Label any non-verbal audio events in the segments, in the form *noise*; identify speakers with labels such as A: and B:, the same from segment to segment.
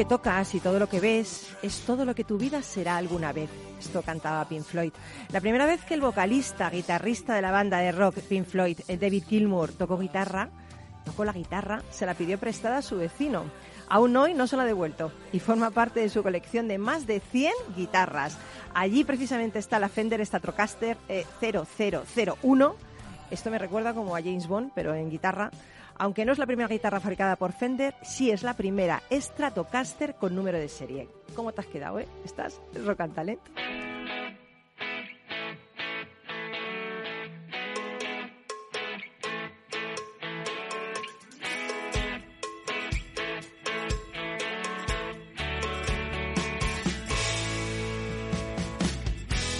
A: Que tocas y todo lo que ves es todo lo que tu vida será alguna vez. Esto cantaba Pink Floyd. La primera vez que el vocalista, guitarrista de la banda de rock Pink Floyd, eh, David Gilmour, tocó guitarra, tocó la guitarra, se la pidió prestada a su vecino. Aún hoy no se la ha devuelto y forma parte de su colección de más de 100 guitarras. Allí precisamente está la Fender Stratocaster eh, 0001. Esto me recuerda como a James Bond, pero en guitarra. Aunque no es la primera guitarra fabricada por Fender, sí es la primera Stratocaster con número de serie. ¿Cómo te has quedado, eh? ¿Estás rock and talent?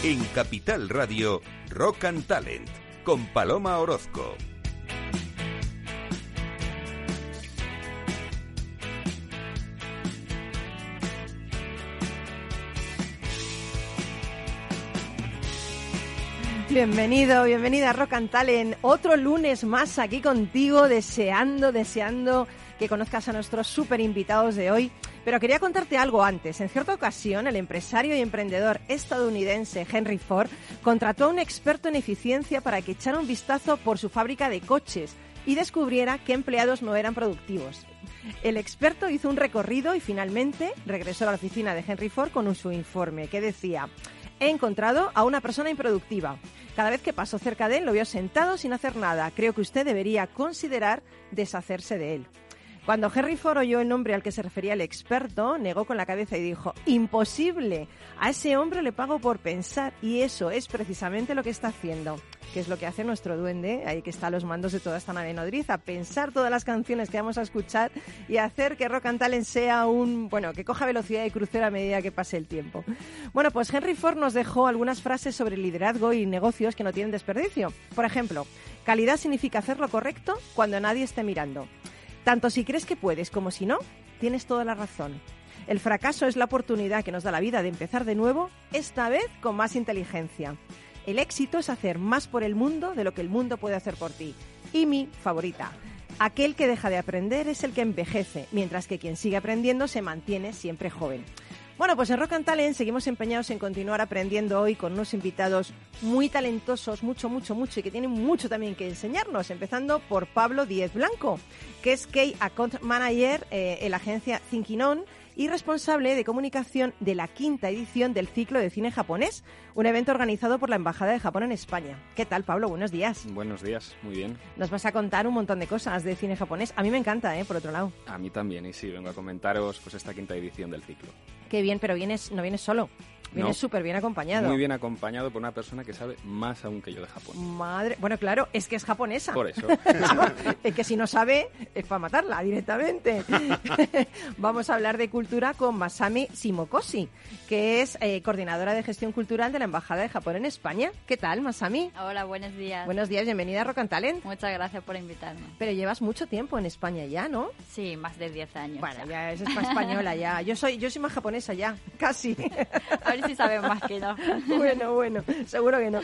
B: En Capital Radio, Rock and Talent, con Paloma Orozco.
A: Bienvenido, bienvenida a Rock and Talent. Otro lunes más aquí contigo, deseando, deseando que conozcas a nuestros super invitados de hoy. Pero quería contarte algo antes. En cierta ocasión, el empresario y emprendedor estadounidense Henry Ford contrató a un experto en eficiencia para que echara un vistazo por su fábrica de coches y descubriera qué empleados no eran productivos. El experto hizo un recorrido y finalmente regresó a la oficina de Henry Ford con su informe que decía He encontrado a una persona improductiva. Cada vez que paso cerca de él lo veo sentado sin hacer nada. Creo que usted debería considerar deshacerse de él. Cuando Henry Ford oyó el nombre al que se refería el experto, negó con la cabeza y dijo, imposible, a ese hombre le pago por pensar y eso es precisamente lo que está haciendo, que es lo que hace nuestro duende, ahí que está a los mandos de toda esta nave nodriza, pensar todas las canciones que vamos a escuchar y hacer que Rock and Talent sea un, bueno, que coja velocidad de crucero a medida que pase el tiempo. Bueno, pues Henry Ford nos dejó algunas frases sobre liderazgo y negocios que no tienen desperdicio. Por ejemplo, calidad significa hacer lo correcto cuando nadie esté mirando. Tanto si crees que puedes como si no, tienes toda la razón. El fracaso es la oportunidad que nos da la vida de empezar de nuevo, esta vez con más inteligencia. El éxito es hacer más por el mundo de lo que el mundo puede hacer por ti. Y mi favorita. Aquel que deja de aprender es el que envejece, mientras que quien sigue aprendiendo se mantiene siempre joven. Bueno, pues en Rock and Talent seguimos empeñados en continuar aprendiendo hoy con unos invitados muy talentosos, mucho, mucho, mucho, y que tienen mucho también que enseñarnos, empezando por Pablo Díez Blanco, que es Key Account Manager eh, en la agencia Thinking On y responsable de comunicación de la quinta edición del ciclo de cine japonés, un evento organizado por la Embajada de Japón en España. ¿Qué tal, Pablo? Buenos días.
C: Buenos días, muy bien.
A: Nos vas a contar un montón de cosas de cine japonés. A mí me encanta, ¿eh? Por otro lado.
C: A mí también, y sí, vengo a comentaros pues esta quinta edición del ciclo.
A: Qué bien, pero vienes, no vienes solo. Vienes
C: No.
A: súper bien acompañado.
C: Muy bien acompañado por una persona que sabe más aún que yo de Japón.
A: Madre, bueno, claro, es que es japonesa.
C: Por eso. *laughs*
A: es que si no sabe, es para matarla directamente. *laughs* Vamos a hablar de cultura con Masami Shimokoshi, que es eh, coordinadora de gestión cultural de la Embajada de Japón en España. ¿Qué tal, Masami?
D: Hola, buenos días.
A: Buenos días, bienvenida a Rock and Talent.
D: Muchas gracias por invitarme.
A: Pero llevas mucho tiempo en España ya, ¿no?
D: Sí, más de 10 años.
A: Bueno,
D: ya.
A: ya es más española ya. Yo soy, yo soy más japonesa ya, casi. *laughs*
D: Si sabes más que yo. *laughs*
A: bueno, bueno, seguro que no.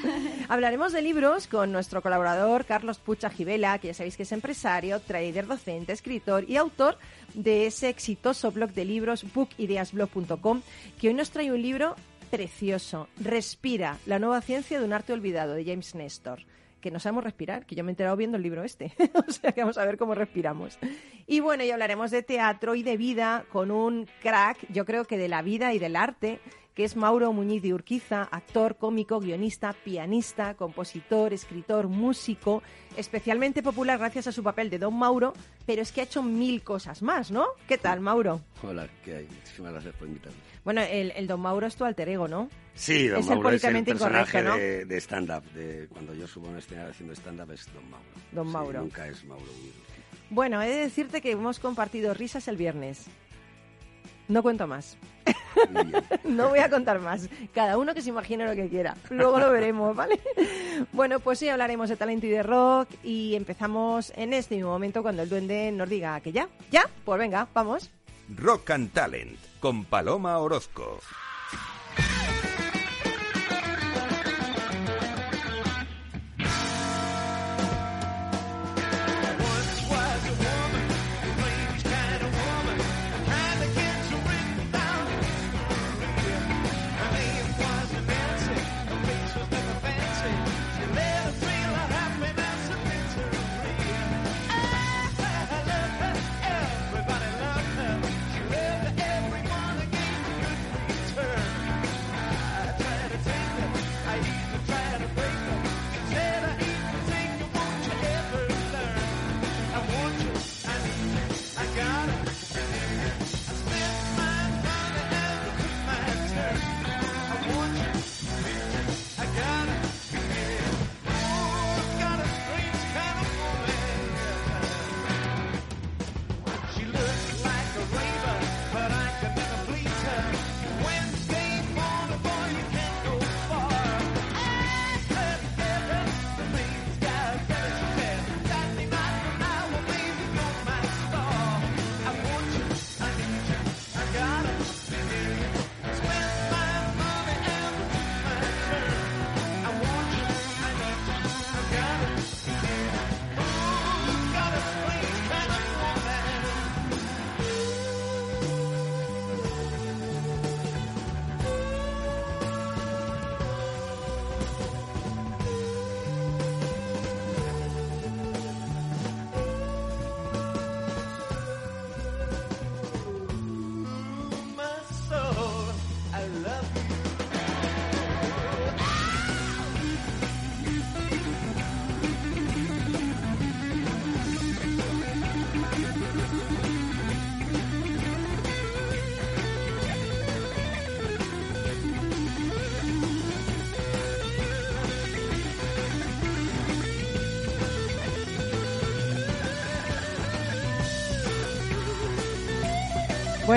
A: Hablaremos de libros con nuestro colaborador Carlos Pucha Gibela, que ya sabéis que es empresario, trader, docente, escritor y autor de ese exitoso blog de libros bookideasblog.com, que hoy nos trae un libro precioso, Respira, la nueva ciencia de un arte olvidado, de James Nestor. Que no sabemos respirar, que yo me he enterado viendo el libro este. *laughs* o sea que vamos a ver cómo respiramos. Y bueno, y hablaremos de teatro y de vida con un crack, yo creo que de la vida y del arte, que es Mauro Muñiz de Urquiza, actor, cómico, guionista, pianista, compositor, escritor, músico, especialmente popular gracias a su papel de Don Mauro, pero es que ha hecho mil cosas más, ¿no? ¿Qué tal, Mauro?
E: Hola, ¿qué hay? Muchísimas gracias por invitarme.
A: Bueno, el, el Don Mauro es tu alter ego, ¿no?
E: Sí, Don
A: Es el
E: Mauro es el personaje de, de stand-up. De, cuando yo subo a un escenario haciendo stand-up es Don Mauro.
A: Don
E: Sí,
A: Mauro.
E: nunca es Mauro.
A: Bueno, he de decirte que hemos compartido risas el viernes. No cuento más. *laughs* No voy a contar más. Cada uno que se imagine lo que quiera. Luego lo veremos, ¿vale? Bueno, pues hoy hablaremos de talento y de rock y empezamos en este mismo momento cuando el duende nos diga que ya. ¿Ya? Pues venga, vamos.
F: Rock and Talent con Paloma Orozco.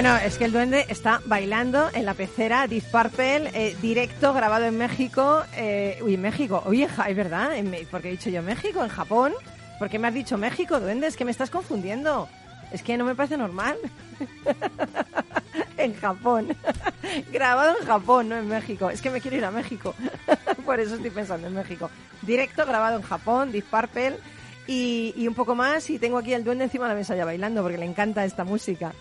A: Bueno, es que el duende está bailando en la pecera Deep Purple, eh, directo, grabado en México. Eh, uy, México. Oye, es verdad, porque he dicho yo México, en Japón. ¿Por qué me has dicho México, duende? Es que me estás confundiendo. Es que no me parece normal. *laughs* en Japón. *laughs* grabado en Japón, no en México. Es que me quiero ir a México. *laughs* Por eso estoy pensando en México. Directo, grabado en Japón, Deep Purple. Y, y un poco más, y tengo aquí al duende encima de la mesa ya bailando, porque le encanta esta música.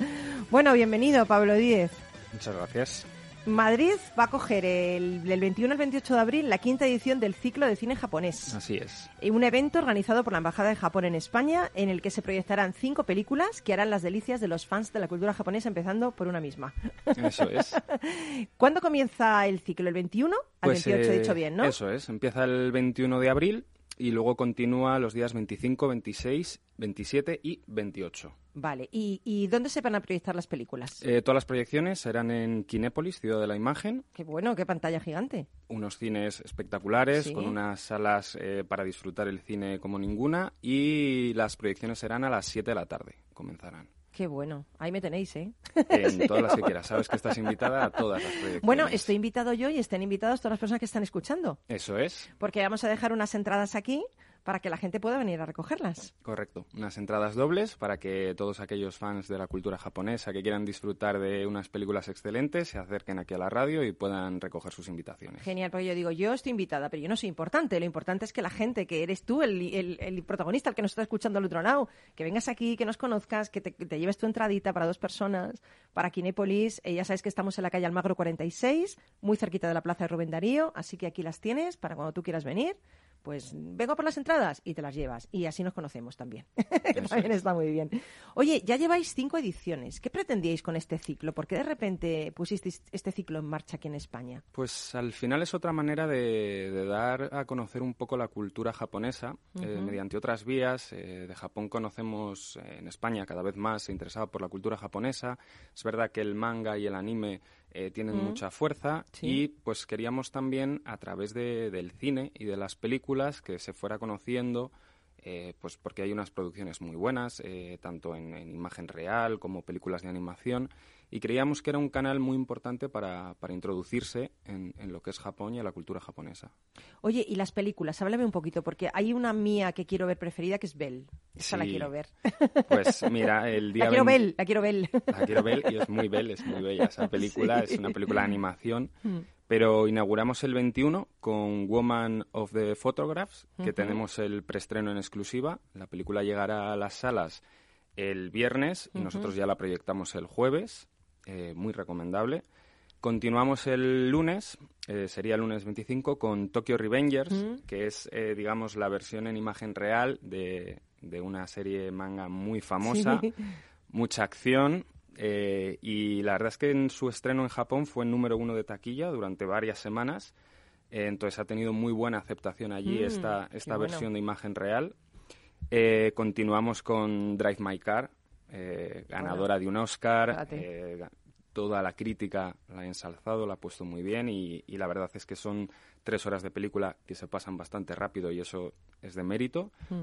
A: Bueno, bienvenido, Pablo Díez.
C: Muchas gracias.
A: Madrid va a coger el, del 21 al 28 de abril la quinta edición del ciclo de cine japonés.
C: Así es.
A: Un evento organizado por la Embajada de Japón en España en el que se proyectarán cinco películas que harán las delicias de los fans de la cultura japonesa, empezando por una misma.
C: Eso es. *laughs*
A: ¿Cuándo comienza el ciclo? ¿El 21 al
C: Pues,
A: 28? he
C: eh,
A: dicho bien, ¿no?
C: Eso es. Empieza el 21 de abril y luego continúa los días 25, 26, 27 y 28.
A: Vale. ¿Y, y dónde se van a proyectar las películas?
C: Eh, todas las proyecciones serán en Kinépolis, Ciudad de la Imagen,
A: Qué bueno, qué pantalla gigante.
C: unos cines espectaculares,
A: Sí.
C: con unas salas eh, para disfrutar el cine como ninguna y las proyecciones serán a las 7 de la tarde, comenzarán.
A: Qué bueno. Ahí me tenéis, ¿eh?
C: En *laughs* todas las que quieras. Sabes que estás invitada a todas las proyecciones.
A: Bueno, estoy invitado yo y estén invitados todas las personas que están escuchando.
C: Eso es,
A: Porque vamos a dejar unas entradas aquí para que la gente pueda venir a recogerlas.
C: correcto. Unas entradas dobles para que todos aquellos fans de la cultura japonesa que quieran disfrutar de unas películas excelentes se acerquen aquí a la radio y puedan recoger sus invitaciones.
A: Genial, porque yo digo, yo estoy invitada, pero yo no soy importante. Lo importante es que la gente, que eres tú, el, el- el protagonista, el que nos está escuchando al otro lado, que vengas aquí, que nos conozcas, que te, te lleves tu entradita para dos personas, para Kinépolis. Eh, ya sabes que estamos en la calle Almagro 46, muy cerquita de la plaza de Rubén Darío, así que aquí las tienes para cuando tú quieras venir. Pues vengo por las entradas y te las llevas. Y así nos conocemos también. *laughs* que también
C: es.
A: está muy bien. Oye, ya lleváis cinco ediciones. ¿Qué pretendíais con este ciclo? ¿Por qué de repente pusisteis este ciclo en marcha aquí en España?
C: Pues al final es otra manera de, de dar a conocer un poco la cultura japonesa eh, mediante otras vías. Eh, de Japón conocemos eh, en España cada vez más interesado por la cultura japonesa. Es verdad que el manga y el anime eh, tienen
A: Mm.
C: mucha fuerza
A: Sí.
C: y pues queríamos también a través de- del cine y de las películas que se fuera conociendo eh, pues porque hay unas producciones muy buenas, eh, tanto en, en imagen real como películas de animación, y creíamos que era un canal muy importante para, para introducirse en, en lo que es Japón y a la cultura japonesa.
A: Oye, y las películas, háblame un poquito, porque hay una mía que quiero ver preferida que es Belle. Esa la quiero ver.
C: Pues mira, el día
A: La quiero
C: 20
A: ver, la quiero ver.
C: La quiero y es muy bella, es muy bella esa película,
A: Sí.
C: es una película de animación.
A: Mm.
C: Pero inauguramos el 21 con Woman of the Photographs, que tenemos el preestreno en exclusiva. La película llegará a las salas el viernes y nosotros ya la proyectamos el jueves. Eh, muy recomendable. Continuamos el lunes, eh, sería el lunes 25, con Tokyo Revengers,
A: Mm.
C: que es, eh, digamos, la versión en imagen real de, de una serie manga muy famosa
A: Sí.
C: mucha acción eh, y la verdad es que en su estreno en Japón fue el número uno de taquilla durante varias semanas. Eh, entonces ha tenido muy buena aceptación allí
A: Mm,
C: esta, esta
A: bueno.
C: versión de imagen real. Eh, continuamos con Drive My Car, eh, ganadora de un Oscar. eh, toda la crítica la ha ensalzado, la ha puesto muy bien y, y la verdad es que son tres horas de película que se pasan bastante rápido y eso es de mérito.
A: Mm.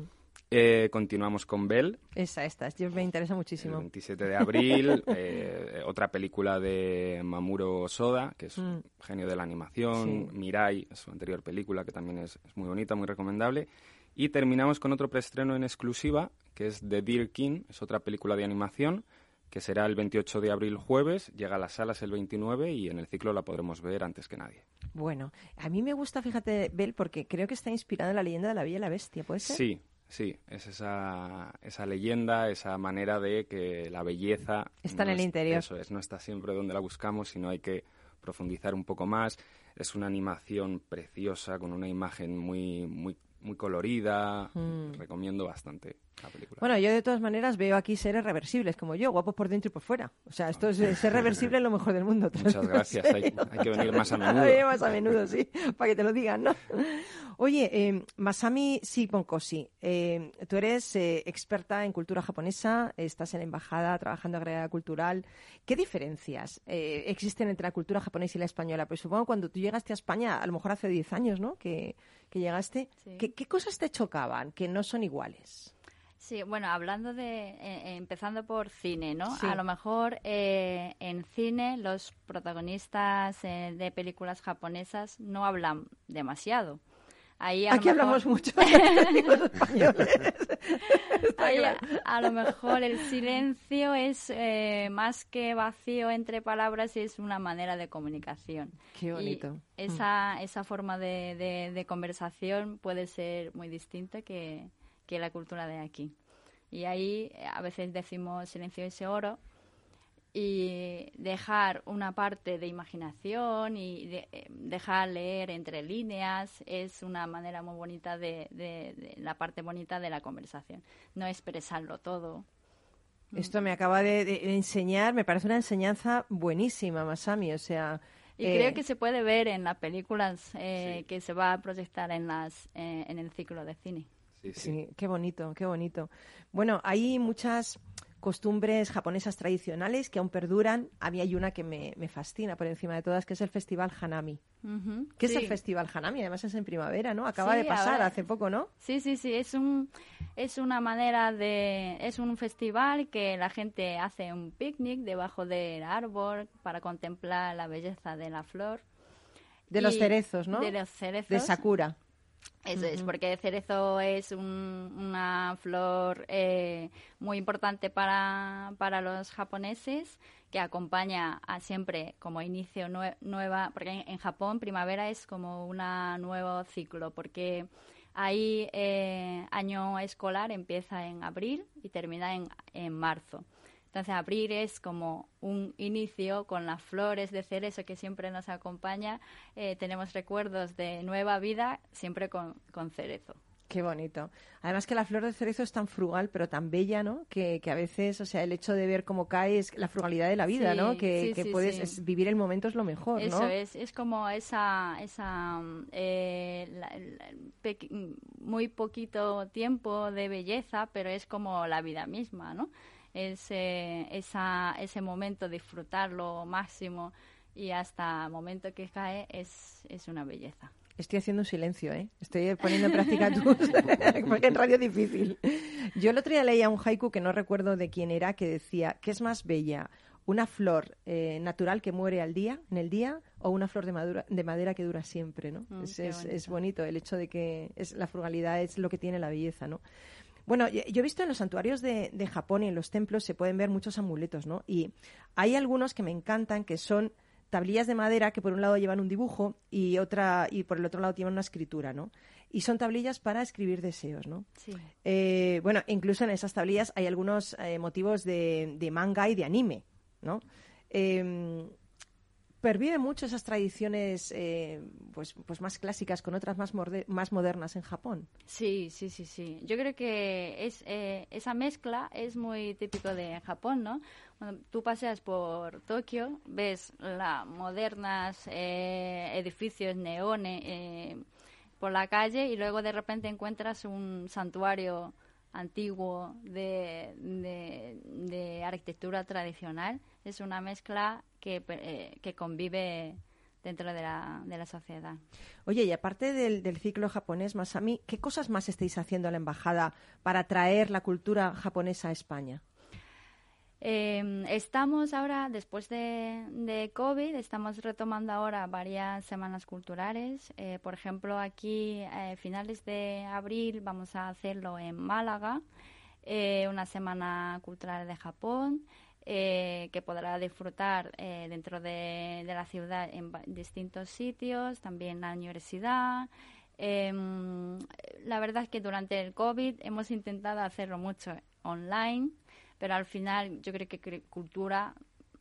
C: Eh, continuamos con Bell,
A: Esa, esta, yo me interesa
C: el
A: muchísimo.
C: 27 de abril, *laughs* eh, otra película de Mamuro Soda, que es
A: Mm.
C: un genio de la animación,
A: Sí.
C: Mirai, su anterior película, que también es, es muy bonita, muy recomendable. Y terminamos con otro preestreno en exclusiva, que es The Deer King, es otra película de animación, que será el 28 de abril jueves, llega a las salas el 29 y en el ciclo la podremos ver antes que nadie.
A: Bueno, a mí me gusta, fíjate, Belle, porque creo que está inspirada en la leyenda de la Bella y la Bestia, ¿puede ser?
C: Sí, sí, es esa, esa leyenda, esa manera de que la belleza...
A: Está en el
C: es-
A: interior.
C: Eso es, no está siempre donde la buscamos, sino hay que profundizar un poco más. Es una animación preciosa, con una imagen muy, muy, muy colorida.
A: Mm.
C: Recomiendo bastante la película.
A: Bueno, yo de todas maneras veo aquí seres reversibles, como yo, guapos por dentro y por fuera. O sea, esto es ser reversible es lo mejor del mundo.
C: Muchas gracias, hay, hay que venir más a *laughs* menudo.
A: Venir más a menudo, sí, para que te lo digan, ¿no? Oye, eh, Masami Siponkoshi, eh, tú eres eh, experta en cultura japonesa, estás en la embajada trabajando en agregada cultural. ¿Qué diferencias eh, existen entre la cultura japonesa y la española? Pues supongo que cuando tú llegaste a España, a lo mejor hace 10 años, ¿no? Que, que llegaste.
D: Sí.
A: ¿Qué, qué cosas te chocaban que no son iguales?
D: Sí, bueno, hablando de, eh, eh, empezando por cine, ¿no?
A: Sí.
D: A lo mejor eh, en cine los protagonistas eh, de películas japonesas no hablan demasiado. Ahí a lo
A: Aquí
D: mejor-
A: hablamos mucho *laughs* de los españoles. *laughs* Está
D: Ahí,
A: claro.
D: a, a lo mejor el silencio es eh, más que vacío entre palabras, es una manera de comunicación.
A: Qué
D: Y
A: bonito.
D: esa, esa forma de, de- de conversación puede ser muy distinta que, que la cultura de aquí. Y ahí eh, a veces decimos silencio es oro y dejar una parte de imaginación y de- eh, dejar leer entre líneas es una manera muy bonita de, de- de la parte bonita de la conversación. No expresarlo todo.
A: Esto me acaba de, de enseñar, me parece una enseñanza buenísima, Masami. O sea,
D: Y
A: eh,
D: creo que se puede ver en las películas eh,
C: Sí.
D: que se va a proyectar en, las, eh, en el ciclo de cine.
C: Sí, sí.
A: Sí, qué bonito, qué bonito. Bueno, hay muchas costumbres japonesas tradicionales que aún perduran. A mí hay una que me, me fascina por encima de todas, que es el Festival Hanami.
D: Ujú,
A: ¿Qué es el Festival Hanami? Además es en primavera, ¿no? Acaba
D: Sí,
A: de pasar
D: ahora-
A: hace poco, ¿no?
D: Sí, sí, sí, es un es una manera de es un festival que la gente hace un picnic debajo del árbol para contemplar la belleza de la flor.
A: De los cerezos, ¿no?
D: De los cerezos.
A: De Sakura.
D: Eso es, porque el cerezo es un- una flor eh, muy importante para, para los japoneses que acompaña a siempre como inicio nue- nueva, porque en, en Japón primavera es como un nuevo ciclo, porque ahí eh, año escolar empieza en abril y termina en, en marzo. Entonces, abril es como un inicio con las flores de cerezo que siempre nos acompaña. Eh, tenemos recuerdos de nueva vida siempre con, con cerezo.
A: Qué bonito. Además que la flor de cerezo es tan frugal, pero tan bella, ¿no? Que, que a veces, o sea, el hecho de ver cómo cae es la frugalidad de la vida,
D: Sí,
A: ¿no? Que,
D: sí,
A: que
D: sí,
A: puedes es- vivir el momento es lo mejor, ¿no?
D: Eso es, es como esa, esa eh, la- la- pequ- muy poquito tiempo de belleza, pero es como la vida misma, ¿no? Es, eh, esa, ese momento disfrutarlo máximo y hasta el momento que cae es, es una belleza.
A: Estoy haciendo un silencio, ¿eh? Estoy poniendo en práctica tus... *laughs* porque en radio es difícil. Yo el otro día leía un haiku que no recuerdo de quién era, que decía, ¿qué es más bella? ¿Una flor eh, natural que muere al día, en el día, o una flor de, madura- de madera que dura siempre, ¿no?
D: Mm,
A: es, es-
D: bonito
A: el hecho de que es, la frugalidad es lo que tiene la belleza, ¿no? Bueno, yo he visto en los santuarios de, de Japón y en los templos se pueden ver muchos amuletos, ¿no? Y hay algunos que me encantan que son tablillas de madera que por un lado llevan un dibujo y otra y por el otro lado llevan una escritura, ¿no? Y son tablillas para escribir deseos, ¿no?
D: Sí.
A: Eh, bueno, incluso en esas tablillas hay algunos eh, motivos de, de manga y de anime, ¿no? Eh, perviven mucho esas tradiciones eh, pues, pues más clásicas con otras más, más modernas en Japón.
D: Sí, sí, sí, sí. Yo creo que es eh, esa mezcla es muy típico de Japón, ¿no? Cuando tú paseas por Tokio, ves las modernas eh, edificios neones eh, por la calle y luego de repente encuentras un santuario antiguo de, de, arquitectura tradicional. Es una mezcla que, eh, que convive dentro de la, de la sociedad.
A: Oye, y aparte del, del ciclo japonés, Masami, ¿qué cosas más estáis haciendo a la embajada para traer la cultura japonesa a España?
D: Eh, estamos ahora, después de, COVID, estamos retomando ahora varias semanas culturales. Eh, por ejemplo, aquí a finales de abril vamos a hacerlo en Málaga, eh, una semana cultural de Japón. eh, que podrá disfrutar eh, dentro de, la ciudad en distintos sitios, también la universidad. Em, la verdad es que durante el COVID hemos intentado hacerlo mucho online, pero al final yo creo que cre- cultura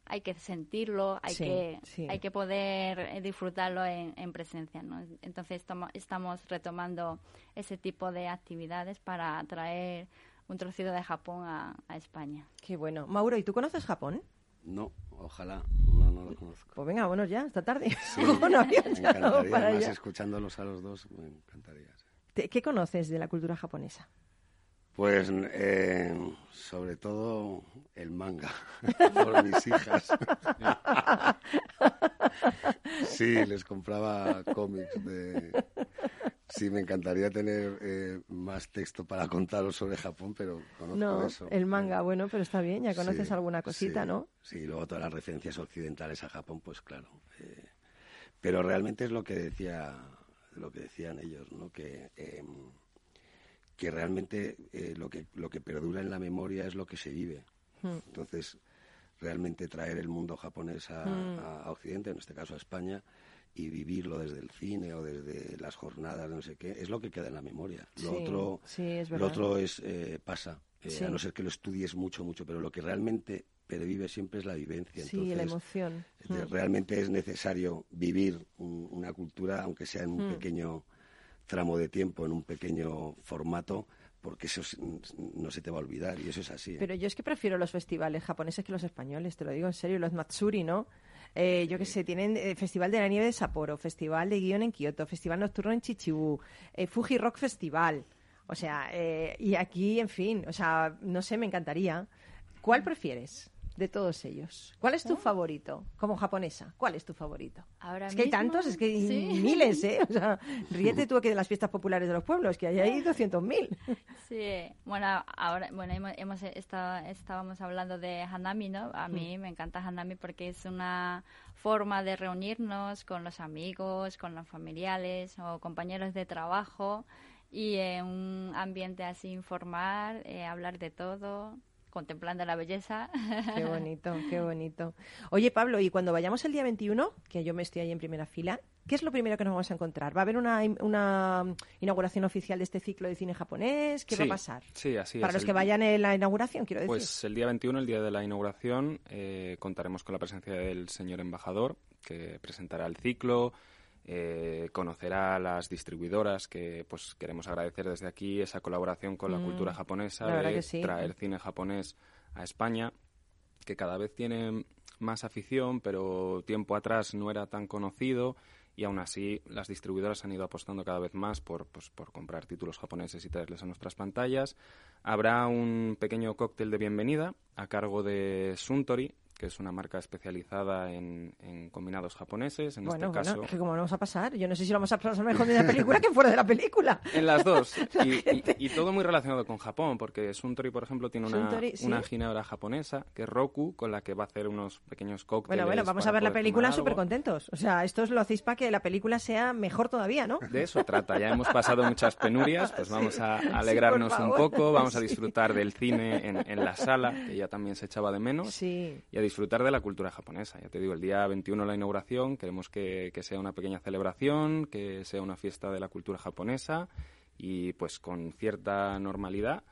D: hay que sentirlo, hay
A: Sí,
D: que
A: sí.
D: hay que poder eh, disfrutarlo en, en presencia, ¿no? Entonces estamos, estamos retomando ese tipo de actividades para traer un trocito de Japón a, a España.
A: Qué bueno. Mauro, ¿y tú conoces Japón?
E: No, ojalá. No, no lo conozco.
A: Pues venga, bueno, ya, esta tarde.
E: Sí, *laughs* me encantaría,
A: para
E: además
A: allá.
E: escuchándolos a los dos, me encantaría. sí.
A: Te- ¿Qué conoces de la cultura japonesa?
E: Pues eh, sobre todo el manga, *laughs* por mis hijas. Sí, les compraba cómics de... Sí, me encantaría tener eh, más texto para contaros sobre Japón, pero conozco
A: No,
E: eso.
A: el manga, bueno, pero está bien, ya conoces
E: Sí,
A: alguna cosita,
E: sí,
A: ¿no?
E: Sí, y luego todas las referencias occidentales a Japón, pues claro. eh, pero realmente es lo que decía, lo que decían ellos, ¿no? Que eh, que realmente eh, lo que lo que perdura en la memoria es lo que se vive.
A: Hmm.
E: Entonces, realmente traer el mundo japonés a,
A: Mm.
E: a- Occidente, en este caso a España, y vivirlo desde el cine o desde las jornadas, no sé qué, es lo que queda en la memoria. Lo
A: Sí,
E: otro,
A: sí, es
E: lo otro es eh, pasa, eh,
A: Sí.
E: a no ser que lo estudies mucho, mucho, pero lo que realmente pervive siempre es la vivencia.
A: Sí, la
E: Entonces,
A: emoción.
E: este,
A: Mm.
E: realmente es necesario vivir un- una cultura, aunque sea en un
A: Mm.
E: pequeño tramo de tiempo, en un pequeño formato, porque eso es- no se te va a olvidar y eso es así. ¿eh?
A: Pero yo es que prefiero los festivales japoneses que los españoles, te lo digo en serio, los Matsuri, ¿no? Eh, yo qué sé, tienen eh, Festival de la Nieve de Sapporo, Festival de Guión en Kioto, Festival Nocturno en Chichibu, eh, Fuji Rock Festival. O sea, eh, y aquí, en fin, o sea, no sé, me encantaría. ¿Cuál prefieres de todos ellos? ¿Cuál es tu favorito como japonesa? ¿Cuál es tu favorito?
D: Ahora
A: es que hay tantos, es que hay
D: sí. *laughs*
A: miles, ¿eh? O sea, ríete tú aquí de las fiestas populares de los pueblos, que hay *laughs* ahí 200.000.
D: Sí, bueno, ahora, bueno, hemos, hemos estado, estábamos hablando de Hanami, ¿no? A mí me encanta Hanami porque es una forma de reunirnos con los amigos, con los familiares o compañeros de trabajo y en un ambiente así informal, eh, hablar de todo, contemplando la belleza.
A: Qué *laughs* bonito, qué bonito. Oye, Pablo, y cuando vayamos el día 21, que yo me estoy ahí en primera fila, ¿qué es lo primero que nos vamos a encontrar? ¿Va a haber una, una inauguración oficial de este ciclo de cine japonés? ¿Qué va a
C: Sí,
A: pasar?
C: Sí, así
A: Para
C: es.
A: los
C: El-
A: que vayan en la inauguración, quiero decir.
C: Pues el día 21, el día de la inauguración, eh, contaremos con la presencia del señor embajador, que presentará el ciclo, eh, conocerá a las distribuidoras, que pues queremos agradecer desde aquí esa colaboración con la
A: Mm,
C: cultura japonesa, de
A: sí.
C: traer cine japonés a España, que cada vez tiene más afición, pero tiempo atrás no era tan conocido y aún así las distribuidoras han ido apostando cada vez más por, pues, por comprar títulos japoneses y traerles a nuestras pantallas. Habrá un pequeño cóctel de bienvenida a cargo de Suntory, que es una marca especializada en, en combinados japoneses. En
A: bueno,
C: este caso,
A: bueno, que como no vamos a pasar, yo no sé si lo vamos a pasar mejor de la película que fuera de la película. *laughs*
C: En las dos. *laughs*
A: La
C: Y, y-
A: gente.
C: y todo muy relacionado con Japón, porque Suntory, por ejemplo, tiene una,
A: Suntory, ¿sí?
C: una ginebra japonesa, que es Roku, con la que va a hacer unos pequeños cócteles.
A: Bueno, bueno, vamos a ver la película súper contentos. O sea, esto lo hacéis para que la película sea mejor todavía, ¿no?
C: De eso trata. Ya hemos pasado muchas penurias, pues *laughs* vamos a alegrarnos un poco, vamos a disfrutar del cine en, en la sala, que ya también se echaba de menos,
A: Sí.
C: y a disfrutar de la cultura japonesa. Ya te digo, el día 21 la inauguración, queremos que, que sea una pequeña celebración, que sea una fiesta de la cultura japonesa y pues con cierta normalidad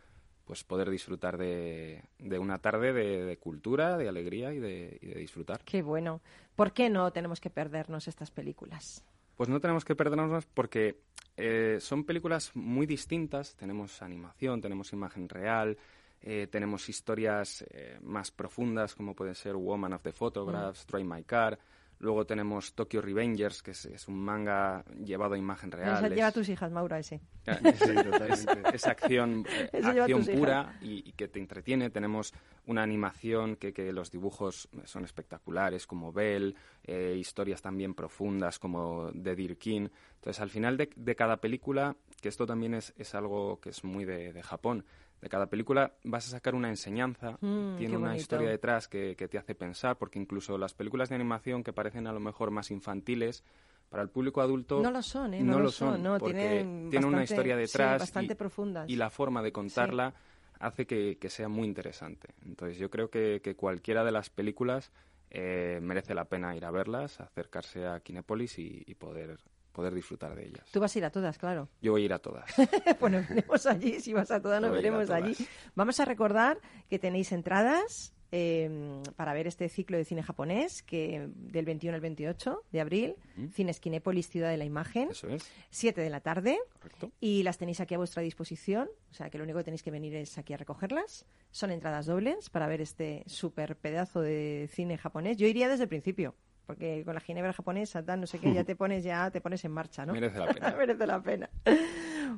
C: pues poder disfrutar de, de una tarde de, de cultura, de alegría y de, y de disfrutar.
A: Qué bueno. ¿Por qué no tenemos que perdernos estas películas?
C: Pues no tenemos que perdernos porque eh, son películas muy distintas. Tenemos animación, tenemos imagen real, eh, tenemos historias eh, más profundas como puede ser Woman of the Photographs, Drive My Car. Luego tenemos Tokyo Revengers, que es, es un manga llevado a imagen real.
A: Esa
C: es-
A: lleva a tus hijas, Maura, ese. *laughs*
C: es, es- es acción, *laughs* eh,
A: Eso
C: acción pura y, y que te entretiene. Tenemos una animación que, que los dibujos son espectaculares, como Bell, eh, historias también profundas como de Dear King. Entonces, al final de, de cada película, que esto también es, es algo que es muy de, de Japón, de cada película vas a sacar una enseñanza,
A: Mm,
C: tiene una
A: bonito.
C: historia detrás que, que te hace pensar, porque incluso las películas de animación que parecen a lo mejor más infantiles, para el público adulto
A: No lo son, ¿eh?
C: no, lo son,
A: no,
C: porque
A: tienen
C: tiene una historia
A: sí,
C: detrás
A: bastante
C: y,
A: profundas.
C: y la forma de contarla hace que, que sea muy interesante. Entonces yo creo que, que cualquiera de las películas eh, merece la pena ir a verlas, acercarse a Kinépolis y, y poder, poder disfrutar de ellas.
A: Tú vas a ir a todas, claro.
C: Yo voy a ir a todas. *laughs*
A: bueno, veremos allí, si vas a todas, nos veremos allí.
C: todas.
A: Vamos a recordar que tenéis entradas eh, para ver este ciclo de cine japonés que del 21 al 28 de abril, Cines Kinépolis, Ciudad de la Imagen,
C: Eso es,
A: 7 de la tarde,
C: correcto.
A: y las tenéis aquí a vuestra disposición, o sea que lo único que tenéis que venir es aquí a recogerlas. Son entradas dobles para ver este súper pedazo de cine japonés. Yo iría desde el principio, porque con la ginebra japonesa, tal, no sé qué, ya *laughs* te pones, ya te pones en marcha, ¿no?
C: Merece la pena. *laughs*
A: Merece la pena.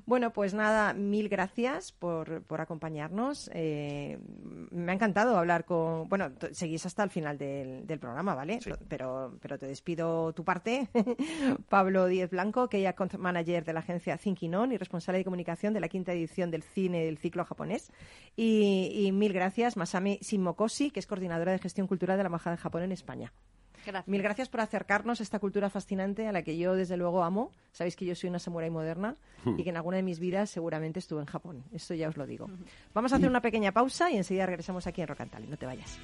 A: Bueno, pues nada, mil gracias por, por acompañarnos. Eh, me ha encantado hablar con... Bueno, seguís hasta el final del, del programa, ¿vale?
C: Sí.
A: Pero, pero te despido tu parte. *laughs* Pablo Díez Blanco, que content manager de la agencia Thinking On y responsable de comunicación de la quinta edición del cine del ciclo japonés. Y, y mil gracias, Masami Shimokoshi, que es coordinadora de gestión cultural de la Embajada de Japón en España.
D: Gracias.
A: Mil gracias por acercarnos a esta cultura fascinante a la que yo desde luego amo. Sabéis que yo soy una samurái moderna y que en alguna de mis vidas seguramente estuve en Japón. Esto ya os lo digo. Vamos a hacer una pequeña pausa y enseguida regresamos aquí en Rocantali. No te vayas.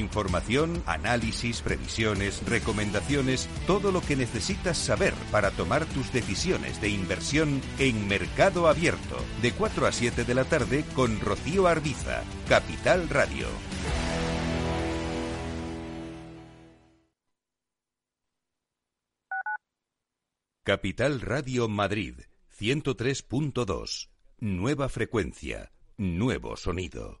B: Información, análisis, previsiones, recomendaciones, todo lo que necesitas saber para tomar tus decisiones de inversión en Mercado Abierto, de 4 a 7 de la tarde con Rocío Arbiza, Capital Radio. Capital Radio Madrid, 103.2. Nueva frecuencia, nuevo sonido.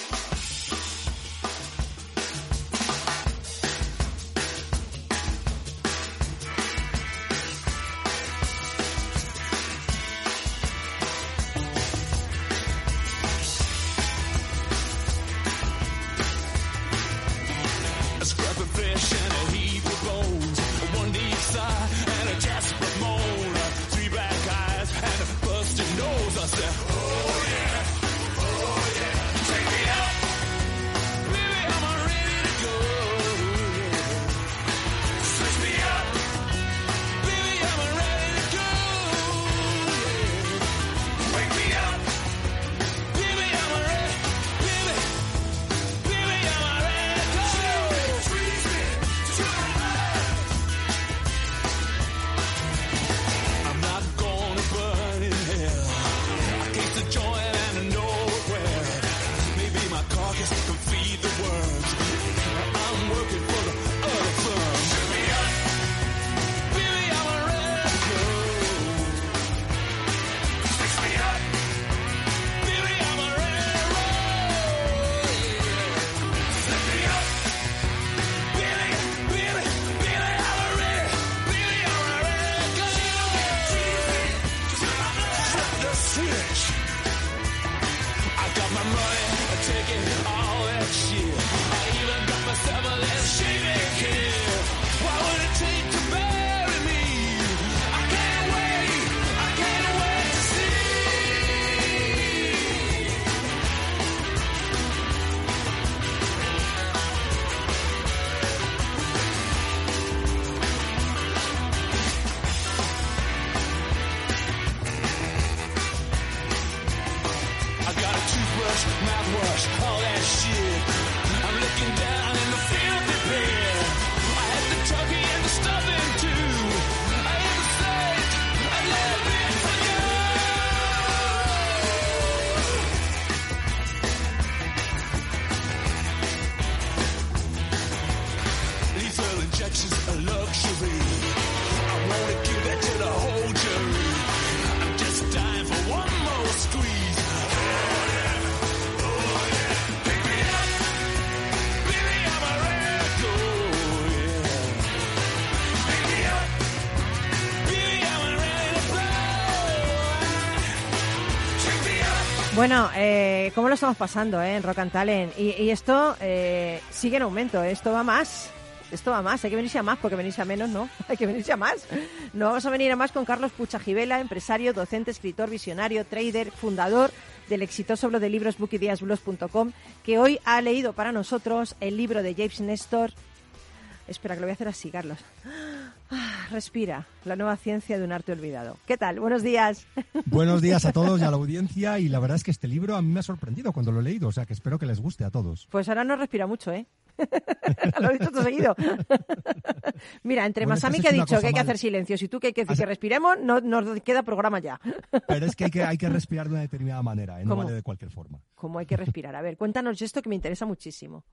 A: Bueno, eh, ¿cómo lo estamos pasando eh, en Rock and Talent? Y, y esto eh, sigue en aumento, eh, esto va más. Esto va más, hay que venirse a más porque venirse a menos, ¿no? *laughs* Hay que venirse a más. No vamos a venir a más con Carlos Puchajivela, empresario, docente, escritor, visionario, trader, fundador del exitoso blog de libros bookideasblogs.com, que hoy ha leído para nosotros el libro de James Nestor. Espera, que lo voy a hacer así, Carlos. Ah, respira, la nueva ciencia de un arte olvidado. ¿Qué tal? Buenos días.
G: Buenos días a *laughs* todos y a la audiencia y la verdad es que este libro a mí me ha sorprendido cuando lo he leído, o sea que espero que les guste a todos.
A: Pues ahora no respira mucho, ¿eh? *laughs* lo he dicho todo seguido. *laughs* Mira, entre
G: Bueno,
A: Masami que ha dicho que hay que
G: mal.
A: hacer silencio y tú que hay que decir que respiremos, no nos queda programa ya.
G: Pero es que hay que, hay que respirar de una determinada manera, ¿eh? no vale de cualquier forma.
A: ¿Cómo hay que respirar? A ver, cuéntanos esto que me interesa muchísimo.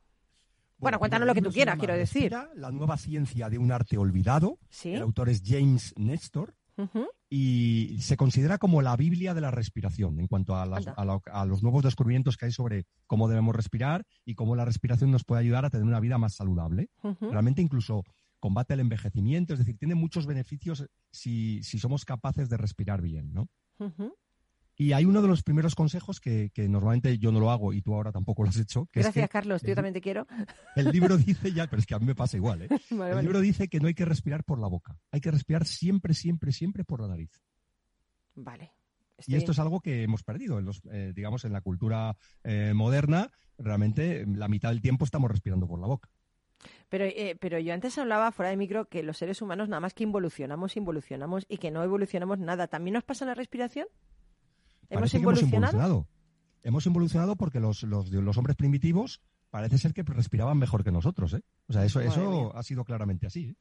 A: Bueno, cuéntanos lo que tú quieras, quiero decir.
G: La nueva ciencia de un arte olvidado.
A: Sí.
G: El autor es James Nestor y se considera como la Biblia de la respiración en cuanto a, las-
A: Anda.
G: a lo- a los nuevos descubrimientos que hay sobre cómo debemos respirar y cómo la respiración nos puede ayudar a tener una vida más saludable. Realmente incluso combate el envejecimiento, es decir, tiene muchos beneficios si, si somos capaces de respirar bien, ¿no? Y hay uno de los primeros consejos que, que normalmente yo no lo hago y tú ahora tampoco lo has hecho. Que
A: Gracias,
G: es que
A: Carlos. Yo
G: el-
A: también te quiero.
G: El libro *laughs* dice ya, pero es que a mí me pasa igual, ¿eh?
A: Vale,
G: El
A: vale.
G: libro dice que no hay que respirar por la boca, hay que respirar siempre, siempre, siempre por la nariz.
A: Vale.
G: Y esto es algo que hemos perdido, en los, eh, digamos, en la cultura eh, moderna. Realmente, la mitad del tiempo estamos respirando por la boca.
A: Pero, eh, pero yo antes hablaba fuera de micro que los seres humanos nada más que involucionamos, involucionamos y que no evolucionamos nada. ¿También nos pasa la respiración? ¿Hemos involucionado?
G: Hemos involucionado porque los, los, los hombres primitivos parece ser que respiraban mejor que nosotros, ¿eh? O sea, eso,
A: Madre
G: eso
A: mía.
G: ha sido claramente así, ¿eh?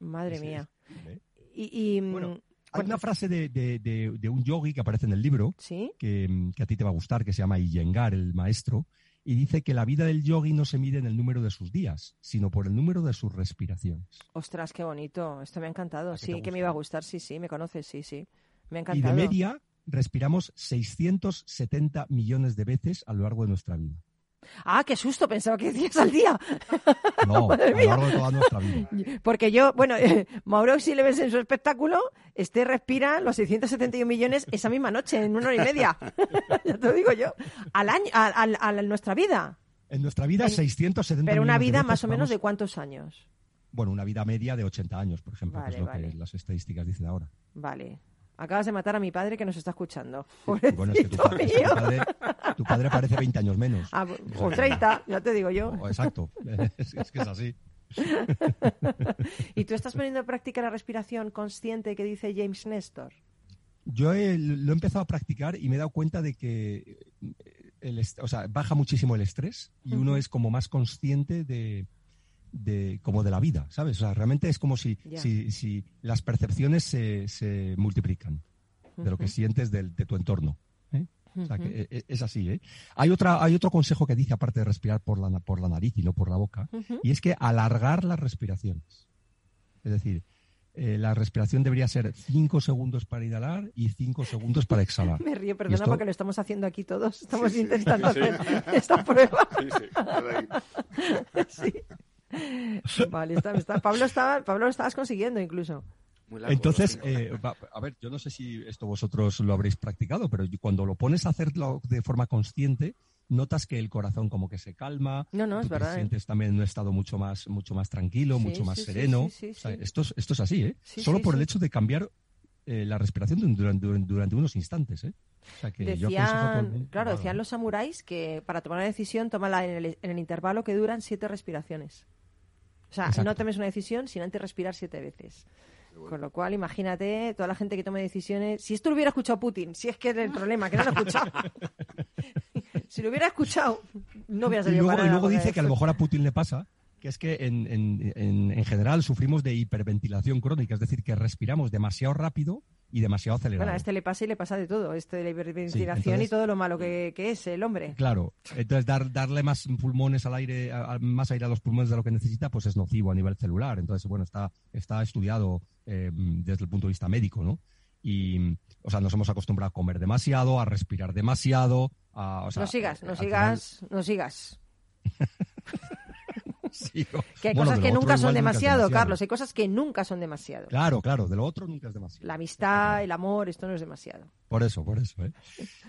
A: Madre mía.
G: ¿eh?
A: Y, y, mm,
G: Bueno, Hay una frase de, de- de- de un yogi que aparece en el libro,
A: ¿Sí?
G: que, mm, que a ti te va a gustar, que se llama Iyengar, el maestro, y dice que la vida del yogi no se mide en el número de sus días, sino por el número de sus respiraciones.
A: Ostras, qué bonito. Esto me ha encantado.
G: ¿A qué
A: Sí, que me iba a gustar. Sí, sí, me conoces. Sí, sí. Me ha
G: Y
A: encantado.
G: de media respiramos 670 millones de veces a lo largo de nuestra vida.
A: Ah, qué susto. Pensaba que decías al día. *laughs*
G: No, *laughs* a lo largo de toda nuestra vida.
A: Porque yo, bueno, *laughs* Mauro, si le ves en su espectáculo, este respira los 671 millones esa misma noche, en una hora y media. ya te lo digo yo. Al año, a, a- a nuestra vida.
G: En nuestra vida,
A: En-
G: 670
A: Pero una vida más o menos
G: vamos-
A: de cuántos años.
G: Bueno, una vida media de 80 años, por ejemplo,
A: Vale,
G: que es lo
A: vale.
G: que las estadísticas dicen ahora.
A: Vale. Acabas de matar a mi padre que nos está escuchando. *laughs*
G: Bueno, es que tu,
A: Pobrecito
G: pa- es que tu padre, tu padre parece 20 años menos.
A: Ah, o 30, ya te digo yo.
G: Exacto, *laughs* es, es que es así. *laughs*
A: ¿Y tú estás poniendo en práctica la respiración consciente que dice James Nestor?
G: Yo he- lo he empezado a practicar y me he dado cuenta de que eh, el est- o sea, baja muchísimo el estrés y uno es como más consciente de, de como de la vida, ¿sabes? O sea, realmente es como si, si, si las percepciones se, se multiplican de lo que sientes del- de tu entorno. ¿eh? O sea, que e- e- es así, ¿eh? Hay, otra, hay otro consejo que dice, aparte de respirar por la, por la nariz y no por la boca,
A: Ujú.
G: y es que alargar las respiraciones. Es decir, eh, la respiración debería ser 5 segundos para inhalar y 5 segundos para exhalar.
A: Me río, perdona,
G: esto-
A: porque lo estamos haciendo aquí todos. Estamos
E: sí.
A: intentando
C: Sí.
A: hacer esta prueba.
C: Sí, sí. *laughs* *laughs*
A: Vale, está, está- Pablo, estaba, Pablo lo estabas consiguiendo incluso.
C: Muy largo,
G: Entonces, eh, va- a ver, yo no sé si esto vosotros lo habréis practicado, pero cuando lo pones a hacerlo de forma consciente, notas que el corazón como que se calma,
A: No, no, es
G: tú te
A: verdad, ¿eh?
G: sientes también en un estado mucho más, mucho más tranquilo,
A: Sí,
G: mucho más
A: sí,
G: sereno.
A: sí, sí,
G: O sea,
A: sí.
G: esto, es, esto es así, ¿eh?
A: Sí,
G: Solo
A: sí,
G: por el hecho de cambiar eh, la respiración durante, unos instantes, ¿eh? O sea, que yo aconsejo a todo el
A: Decían,
G: mundo
A: claro, decían los samuráis que para tomar una decisión, tómala en el, en el intervalo que duran siete respiraciones. O sea,
G: Exacto.
A: no tomes una decisión sin antes respirar siete veces. Con lo cual, imagínate toda la gente que tome decisiones. Si esto lo hubiera escuchado Putin, si es que es el problema, que no lo ha escuchado. *laughs* si lo hubiera escuchado, no hubiera
G: Y
A: salido
G: luego,
A: para
G: y luego dice que a lo mejor a Putin le pasa que es que en, en- en- en general sufrimos de hiperventilación crónica, es decir, que respiramos demasiado rápido y demasiado acelerado.
A: Bueno, a este le pasa y le pasa de todo. Este de la hiperventilación
G: Sí, entonces-
A: y todo lo malo que, que es el hombre.
G: Claro, entonces dar, darle más pulmones al aire, a- a- más aire a los pulmones de lo que necesita, pues es nocivo a nivel celular. Entonces, bueno, está, está estudiado eh, desde el punto de vista médico, ¿no? Y, o sea, nos hemos acostumbrado a comer demasiado, a respirar demasiado. A, o sea,
A: no sigas,
G: eh,
A: no
G: al
A: sigas, no sigas.
G: Final- Sí, no.
A: Que hay
G: Bueno,
A: cosas que nunca son
G: nunca
A: demasiado, Carlos. Hay cosas que nunca son demasiado.
G: Claro, claro, de lo otro nunca es demasiado.
A: La amistad, el amor, esto no es demasiado.
G: Por eso, por eso. ¿eh?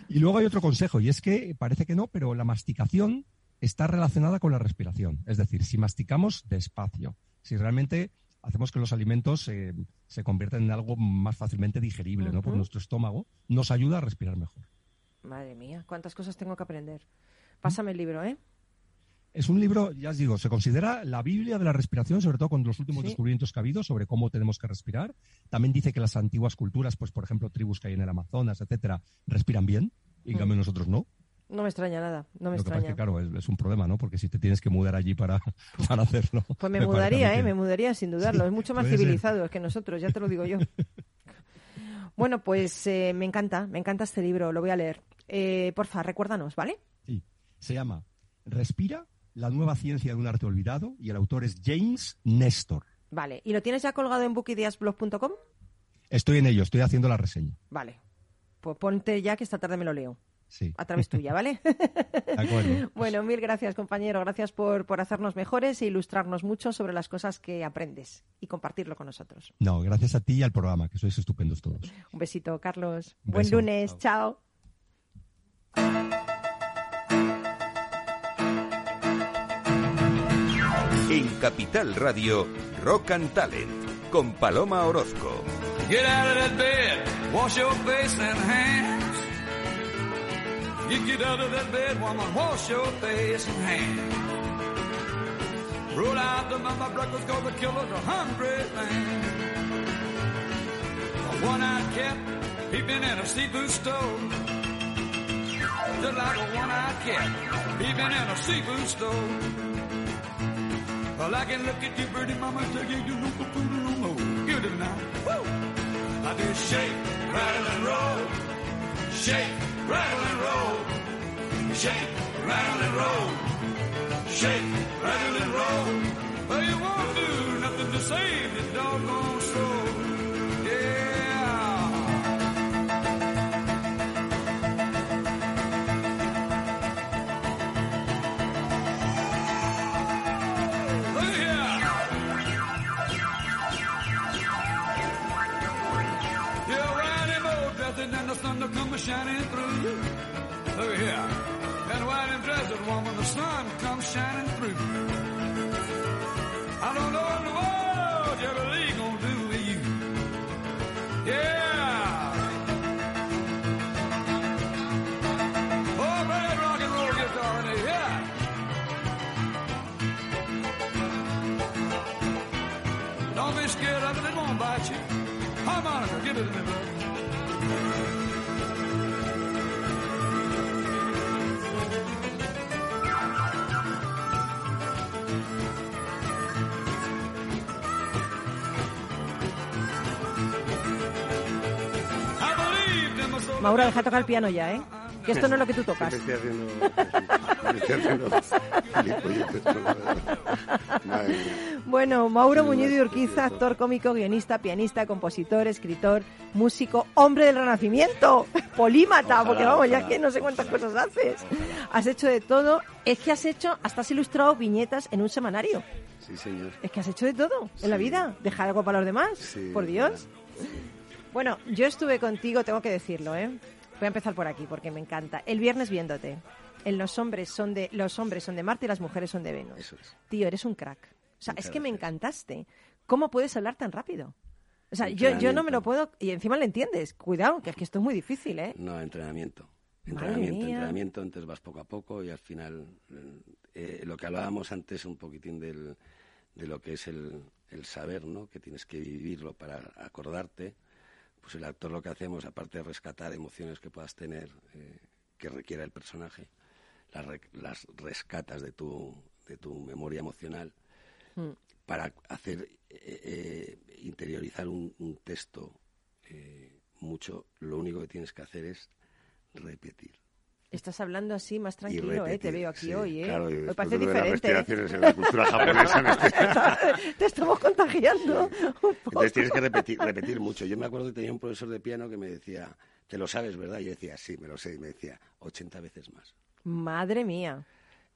G: Y luego hay otro consejo, y es que parece que no, pero la masticación está relacionada con la respiración. Es decir, si masticamos despacio, si realmente hacemos que los alimentos eh, se conviertan en algo más fácilmente digerible ¿no? por nuestro estómago, nos ayuda a respirar mejor.
A: Madre mía, cuántas cosas tengo que aprender. Pásame el libro, ¿eh?
G: Es un libro, ya os digo, se considera la Biblia de la respiración, sobre todo con los últimos
A: Sí.
G: descubrimientos que ha habido sobre cómo tenemos que respirar. También dice que las antiguas culturas, pues por ejemplo, tribus que hay en el Amazonas, etcétera, respiran bien, y en
A: Mm.
G: cambio nosotros no.
A: No me extraña nada, no me
G: Lo que pasa es
A: extraña.
G: que, claro, es, es un problema, ¿no? Porque si te tienes que mudar allí para, para hacerlo.
A: Pues me, mudaría, ¿eh?
G: que-
A: Me mudaría sin dudarlo.
G: Sí,
A: es mucho más
G: puede ser.
A: civilizado que nosotros, ya te lo digo yo. *laughs* bueno, pues eh, me encanta, me encanta este libro, lo voy a leer. Eh, porfa, recuérdanos, ¿vale?
G: Sí. Se llama Respira, la nueva ciencia de un arte olvidado, y el autor es James Nestor.
A: Vale. ¿Y lo tienes ya colgado en bookideasblog.com?
G: Estoy en ello, estoy haciendo la reseña.
A: Vale. Pues ponte ya que esta tarde me lo leo.
G: Sí.
A: A través tuya, ¿vale? *laughs*
G: De acuerdo. *laughs*
A: Bueno, mil gracias, compañero. Gracias por, por hacernos mejores e ilustrarnos mucho sobre las cosas que aprendes y compartirlo con nosotros.
G: No, gracias a ti y al programa, que sois estupendos todos.
A: Un besito, Carlos.
G: Un
A: Buen lunes. Chao.
B: En Capital Radio, Rock and Talent, con Paloma Orozco.
F: Get out of that bed, wash your face and hands. You get out of that bed, woman, wash your face and hands. Roll out the mama breakfast cause the killer's a hungry man. A one-eyed cat peeping in a seafood store. Just like a one-eyed cat peeping in a seafood store. Well, I can look at you, pretty mama, tell you you look for food. Give it now. Woo! I do shake, rattle, and roll. Shake, rattle, and roll. Shake, rattle, and roll. Shake, rattle, and roll. Well, you won't do nothing to save this doggone soul. Sun will come shining through. Look here. And while them dresses, woman, the sun comes shining through. I don't know what the world you really gonna do with you. Yeah. Oh, play rock and roll guitar in there, yeah. Don't be scared of it, it won't bite you. Harmonica, give it to me, brother.
A: Mauro, deja de tocar el piano ya, ¿eh? Que esto no es lo que tú tocas.
E: Me estoy haciendo, me estoy haciendo.
A: Bueno, Mauro Muñiz de Urquiza, actor cómico, guionista, pianista, compositor, escritor, músico, hombre del renacimiento, *laughs* polímata, porque vamos, ya que no sé cuántas cosas haces. Has hecho de todo. Es que has hecho, hasta has ilustrado viñetas en un semanario.
E: Sí, señor.
A: Es que has hecho de todo en la vida. Dejar algo para los demás,
E: Sí,
A: por Dios. Bueno, yo estuve contigo, tengo que decirlo, ¿eh? Voy a empezar por aquí porque me encanta. El viernes viéndote. En los hombres son de los hombres son de Marte y las mujeres son de Venus.
E: Eso es.
A: Tío, eres un crack. O sea,
E: Muchas
A: es que me encantaste. ¿Cómo puedes hablar tan rápido? O sea, yo, yo no me lo puedo... Y encima le entiendes. Cuidado, que es que esto es muy difícil, ¿eh?
E: No, entrenamiento. Entrenamiento, entrenamiento, entonces vas poco a poco y al final eh, lo que hablábamos antes un poquitín del, de lo que es el, el saber, ¿no? Que tienes que vivirlo para acordarte. Pues el actor lo que hacemos, aparte de rescatar emociones que puedas tener, eh, que requiera el personaje, las, re- las rescatas de tu, de tu memoria emocional
A: Mm.
E: para hacer eh, eh, interiorizar un, un texto mucho, lo único que tienes que hacer es repetir.
A: Estás hablando así más tranquilo, ¿eh? Te veo aquí
E: sí,
A: hoy, ¿eh?
E: Claro, y
A: Hoy parece
E: de las
A: diferente. ¿eh?
E: en la cultura japonesa. me estoy- *laughs*
A: Te estamos contagiando un poco.
E: Entonces tienes que repetir, repetir mucho. Yo me acuerdo que tenía un profesor de piano que me decía, te lo sabes, ¿verdad? Y yo decía, sí, me lo sé. Y me decía, 80 veces más.
A: Madre mía.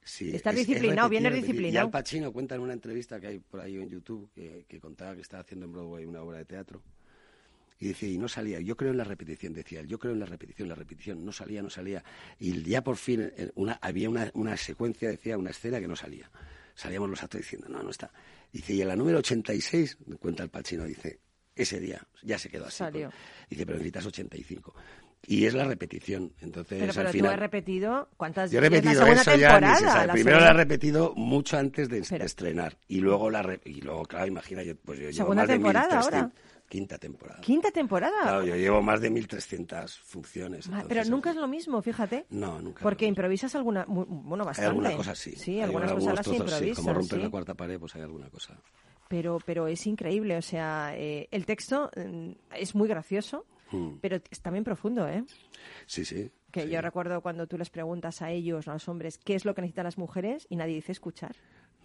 E: Sí,
A: Estás
E: es- es
A: disciplinado,
E: repetir,
A: vienes
E: repetir.
A: disciplinado.
E: Y Al Pacino cuenta en una entrevista que hay por ahí en YouTube que, que contaba que estaba haciendo en Broadway una obra de teatro. Y decía, y no salía, yo creo en la repetición, decía él, yo creo en la repetición, la repetición, no salía, no salía. Y ya por fin eh, una, había una, una secuencia, decía, una escena que no salía. Salíamos los actores diciendo, no, no está. Dice, y en la número 86, cuenta el Pacino, dice, ese día ya se quedó así.
A: Salió.
E: Dice, pero necesitas 85. Y es la repetición. Entonces,
A: Pero, pero
E: al
A: tú
E: final,
A: has repetido cuántas
E: yo he repetido eso
A: temporada. la
E: Primero
A: segunda-
E: la he repetido mucho antes de, de
A: Pero-
E: estrenar. Y luego, la re- y luego claro, imagina, yo, pues yo llevo
A: ¿Segunda
E: más de
A: temporada
E: 1300
A: ahora?
E: Quinta temporada.
A: Quinta temporada.
E: Claro, yo llevo más de 1.300 funciones.
A: Ma- pero nunca es lo mismo, fíjate.
E: No, nunca.
A: Porque improvisas alguna, bueno,
E: Hay
A: bastante.
E: alguna cosa.
A: Sí,
E: Hay
A: algunas cosas las
E: sí,
A: improvisas.
E: Como romper
A: sí.
E: la cuarta pared, pues hay alguna cosa.
A: Pero, pero es increíble, o sea, eh, el texto mm, es muy gracioso,
E: Mm.
A: pero es también profundo, ¿eh?
E: Sí, sí.
A: Que
E: sí.
A: yo recuerdo cuando tú les preguntas a ellos, a los hombres, qué es lo que necesitan las mujeres y nadie dice escuchar.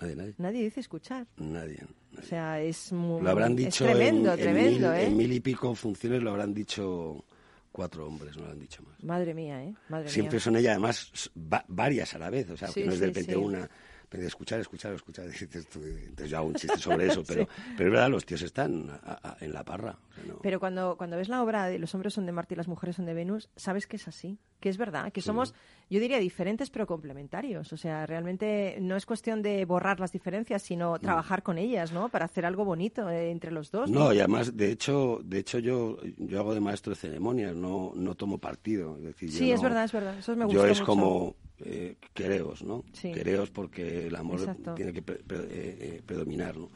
E: Nadie, nadie.
A: Nadie dice escuchar.
E: Nadie.
A: O sea, es muy...
E: Lo habrán
A: es
E: dicho
A: tremendo,
E: en, en
A: tremendo,
E: mil,
A: ¿eh?
E: en mil y pico funciones, lo habrán dicho cuatro hombres, no lo han dicho más.
A: Madre mía, ¿eh? Madre
E: Siempre
A: mía.
E: son ellas, además, va- varias a la vez. O sea,
A: Sí,
E: que no es de repente
A: sí.
E: una. Pero de escuchar, escuchar, escuchar. *laughs* Entonces yo hago un chiste sobre eso. *laughs* Pero, pero es verdad, los tíos están a- a- en la parra. o sea, no-
A: Pero cuando, cuando ves la obra de Los hombres son de Marte y las mujeres son de Venus, sabes que es así, que es verdad, que somos, yo diría, diferentes pero complementarios. O sea, realmente no es cuestión de borrar las diferencias, sino trabajar con ellas, ¿no? Para hacer algo bonito eh, entre los dos.
E: No, y además, de hecho, de hecho yo, yo hago de maestro de ceremonias, no, no tomo partido. Es decir, yo
A: Sí, es
E: no-
A: verdad, es verdad. Eso me
E: Yo
A: gustó
E: es
A: mucho.
E: como eh, quereos, ¿no?
A: Sí.
E: Quereos porque el amor
A: Exacto.
E: tiene que pre- pre- eh, eh, predominar, ¿no?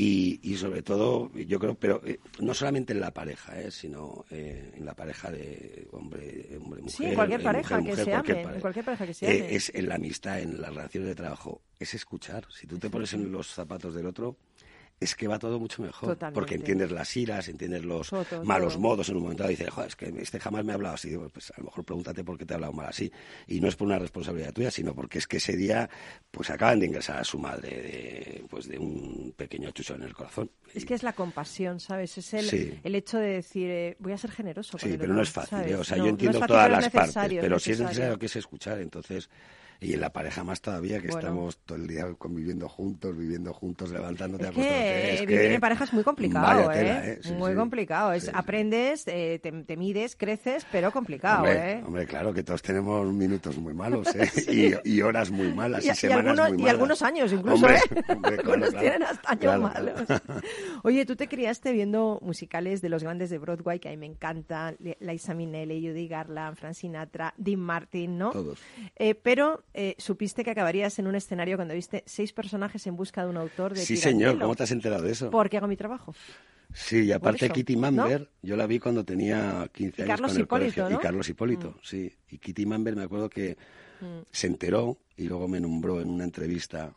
E: Y, y sobre todo, yo creo, pero eh, no solamente en la pareja, eh, sino eh, en la pareja de hombre, hombre mujer.
A: Sí, en cualquier
E: eh,
A: pareja
E: mujer,
A: que
E: mujer,
A: se
E: cualquier
A: en
E: pareja.
A: cualquier pareja que se
E: Eh, es en la amistad, en las relaciones de trabajo, es escuchar. Si tú te pones en los zapatos del otro, es que va todo mucho mejor.
A: Totalmente.
E: Porque entiendes las iras, entiendes los
A: Todo,
E: malos
A: todo.
E: modos. En un momento dado dices, joder, es que este jamás me ha hablado así. Pues a lo mejor pregúntate por qué te ha hablado mal así. Y no es por una responsabilidad tuya, sino porque es que ese día pues acaban de ingresar a su madre de, pues, de un pequeño chucho en el corazón.
A: Es que es la compasión, ¿sabes? Es el,
E: Sí.
A: el hecho de decir, eh, voy a ser generoso. con
E: Sí,
A: el
E: pero no es fácil. ¿eh? O sea,
A: No,
E: yo entiendo
A: fácil,
E: todas las partes, pero sí es
A: necesario.
E: necesario que es escuchar. Entonces, y en la pareja más todavía, que
A: Bueno.
E: estamos todo el día conviviendo juntos, viviendo juntos, levantándote
A: Es que
E: Es
A: vivir
E: que-
A: en pareja es muy complicado, ¿eh?
E: ¿eh? Sí,
A: muy
E: sí.
A: complicado. Es,
E: Sí,
A: aprendes, eh, te, te mides, creces, pero complicado,
E: hombre,
A: ¿eh?
E: hombre, claro que todos tenemos minutos muy malos, ¿eh? *laughs* y, y horas muy malas, y,
A: Y, y
E: semanas
A: algunos,
E: muy
A: y
E: malas.
A: algunos años incluso,
E: Hombre,
A: ¿eh? *laughs*
E: hombre, *laughs* claro,
A: Algunos
E: claro.
A: tienen hasta años
E: Claro,
A: malos. Oye, tú te criaste viendo musicales de los grandes de Broadway, que a mí me encantan, Liza Minnelli, Judy Garland, Frank Sinatra, Dean Martin, ¿no?
E: Todos.
A: Eh, pero eh, supiste que acabarías en un escenario cuando viste seis personajes en busca de un autor de
E: Sí, señor, ¿cómo te has enterado de eso?
A: Porque hago mi trabajo.
E: Sí, y aparte Kitty
A: ¿no?
E: Mamber, yo la vi cuando tenía 15
A: Y
E: años
A: Carlos
E: con el
A: Hipólito,
E: colegio.
A: ¿no?
E: Y Carlos Hipólito,
A: Mm.
E: sí. Y Kitty Mamber me acuerdo que se enteró y luego me nombró en una entrevista.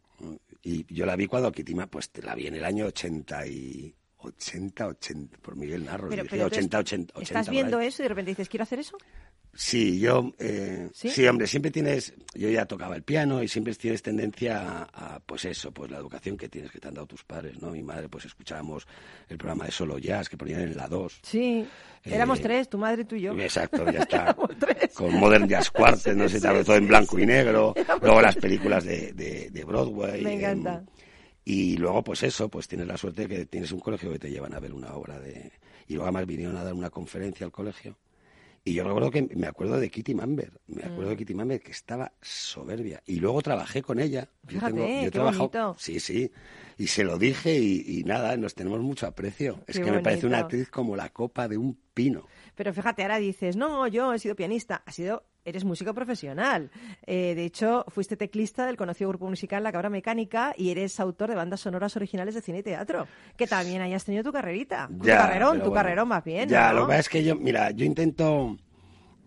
E: Y yo la vi cuando Kitty Mamber, pues te la vi en el año 80 y... 80, 80, por Miguel Narro,
A: Pero, pero entonces,
E: 80, 80, 80.
A: ¿Estás viendo eso y de repente dices, quiero hacer eso?
E: Sí, yo, eh,
A: ¿Sí?
E: ¿Sí? hombre, siempre tienes, yo ya tocaba el piano y siempre tienes tendencia a, a, pues eso, pues la educación que tienes, que te han dado tus padres, ¿no? Mi madre, pues escuchábamos el programa de Solo Jazz que ponían en la 2.
A: Sí. Éramos
E: Eh,
A: tres, tu madre, tú y yo.
E: Exacto, ya *laughs* está.
A: Éramos tres.
E: Con Modern Jazz Quartet, no sé,
A: Sí, sí,
E: todo en
A: sí,
E: blanco
A: sí.
E: y negro. *laughs*
A: Éramos
E: Luego las películas de, de, de Broadway.
A: Me
E: em,
A: encanta.
E: Y luego, pues eso, pues tienes la suerte de que tienes un colegio que te llevan a ver una obra de... Y luego además vinieron a dar una conferencia al colegio. Y yo recuerdo que me acuerdo de Kitty Mamber, me acuerdo
A: Mm.
E: de Kitty Mamber que estaba soberbia. Y luego trabajé con ella. Yo
A: Fíjate,
E: tengo- yo he
A: qué
E: trabajado-
A: bonito.
E: Sí, sí. Y se lo dije y, y nada, nos tenemos mucho aprecio. Es que me parece una actriz como la copa de un pino.
A: Pero fíjate, ahora dices, no, yo he sido pianista. Has sido, eres músico profesional. Eh, de hecho, fuiste teclista del conocido grupo musical La Cabra Mecánica y eres autor de bandas sonoras originales de cine y teatro. Que también hayas tenido tu carrerita. tu carrerón, tu
E: bueno.
A: carrerón más bien.
E: Ya,
A: ¿no?
E: lo que pasa es que yo, mira, yo intento,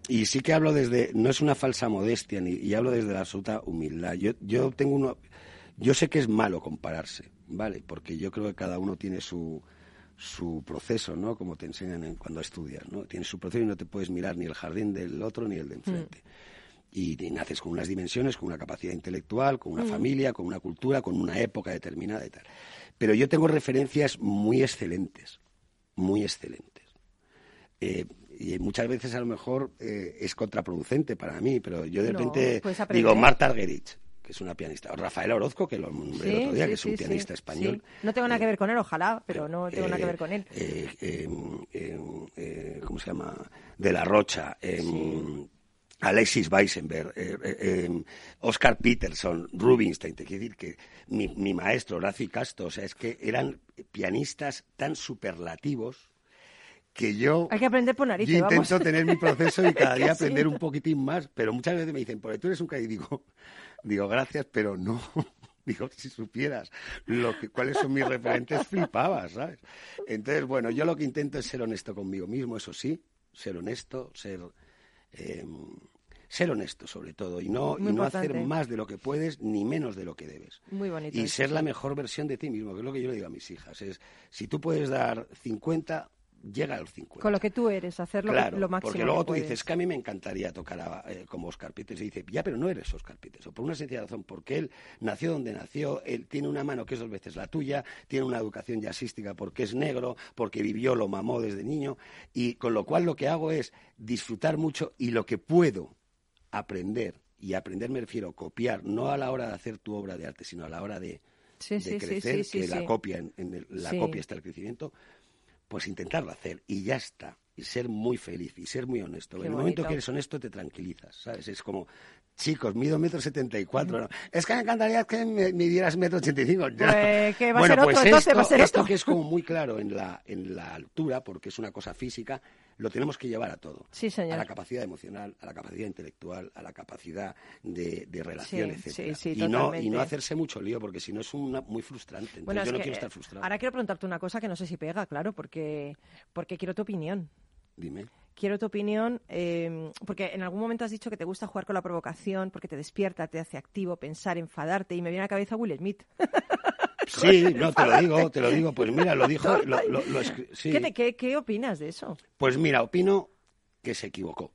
E: y sí que hablo desde, no es una falsa modestia, ni, y hablo desde la absoluta humildad. Yo, yo tengo uno, yo sé que es malo compararse, ¿vale? Porque yo creo que cada uno tiene su, su proceso, ¿no? Como te enseñan en- cuando estudias, ¿no? Tienes su proceso y no te puedes mirar ni el jardín del otro ni el de enfrente. Y, y naces con unas dimensiones, con una capacidad intelectual, con una familia, con una cultura, con una época determinada y tal. Pero yo tengo referencias muy excelentes, muy excelentes. Eh, y muchas veces a lo mejor eh, es contraproducente para mí, pero yo de
A: No,
E: repente digo Marta Argerich, que es una pianista, o Rafael Orozco, que lo nombré el
A: Sí,
E: otro día,
A: sí,
E: que es un
A: sí,
E: pianista español.
A: No tengo nada que ver con él, ojalá, pero no tengo nada que
E: Eh,
A: ver con él.
E: eh, eh, eh, eh, ¿Cómo se llama? De la Rocha. eh, Alexis Weissenberg, eh, eh, eh, Oscar Peterson, Rubinstein, te quiero decir que mi, mi maestro, Horacio Casto, o sea, es que eran pianistas tan superlativos que yo,
A: Hay que aprender por narices,
E: yo
A: vamos.
E: intento tener mi proceso y cada *laughs* día aprender un poquitín más, pero muchas veces me dicen, porque tú eres un y digo, digo, gracias, pero no. *laughs* Digo, si supieras lo que, cuáles son mis referentes, flipabas, ¿sabes? Entonces, bueno, yo lo que intento es ser honesto conmigo mismo, eso sí, ser honesto, ser, eh, ser honesto sobre todo, y no, y no hacer más de lo que puedes ni menos de lo que debes.
A: Muy bonito.
E: Y
A: eso,
E: ser la mejor versión de ti mismo, que es lo que yo le digo a mis hijas. Es, si tú puedes dar 50, llega a los 50.
A: Con lo que tú eres, hacer lo, que-
E: Claro,
A: lo máximo
E: porque luego
A: que
E: tú
A: puedes.
E: dices que a mí me encantaría tocar a- eh, como Oscar Peters y dice, ya, pero no eres Oscar Peters, o por una sencilla razón, porque él nació donde nació, él tiene una mano que es dos veces la tuya, tiene una educación jazzística porque es negro, porque vivió, lo mamó desde niño, y con lo cual lo que hago es disfrutar mucho y lo que puedo aprender, y aprender me refiero a copiar, no a la hora de hacer tu obra de arte, sino a la hora de,
A: Sí,
E: de
A: sí, sí,
E: crecer,
A: sí,
E: que la copia, en, en el- la copia está el crecimiento, pues intentarlo hacer y ya está. Y ser muy feliz y ser muy honesto.
A: Qué
E: en el momento que eres honesto te tranquilizas, ¿sabes? Es como, chicos, mido metro setenta y cuatro. Es que me encantaría que me midieras metro ochenta y cinco. *laughs*
A: Pues que va a
E: bueno,
A: ser
E: pues
A: otro, entonces
E: esto,
A: va a ser
E: esto que es como *laughs* muy claro en la, en la altura, porque es una cosa física, lo tenemos que llevar a todo.
A: Sí, señor.
E: A la capacidad emocional, a la capacidad intelectual, a la capacidad de, de relación,
A: Sí,
E: etcétera.
A: sí, sí,
E: y, no, y no hacerse mucho lío, porque si no es una, muy frustrante. Entonces,
A: Bueno,
E: yo no
A: que,
E: quiero estar frustrado.
A: Ahora quiero preguntarte una cosa que no sé si pega, claro, porque, porque quiero tu opinión.
E: Dime.
A: Quiero tu opinión, eh, porque en algún momento has dicho que te gusta jugar con la provocación, porque te despierta, te hace activo, pensar, enfadarte, y me viene a la cabeza Will Smith. *laughs*
E: Sí, no, te lo digo, te lo digo. Pues mira, lo dijo... Lo, lo- lo escri- sí.
A: ¿Qué, te- qué- qué opinas de eso?
E: Pues mira, opino que se equivocó.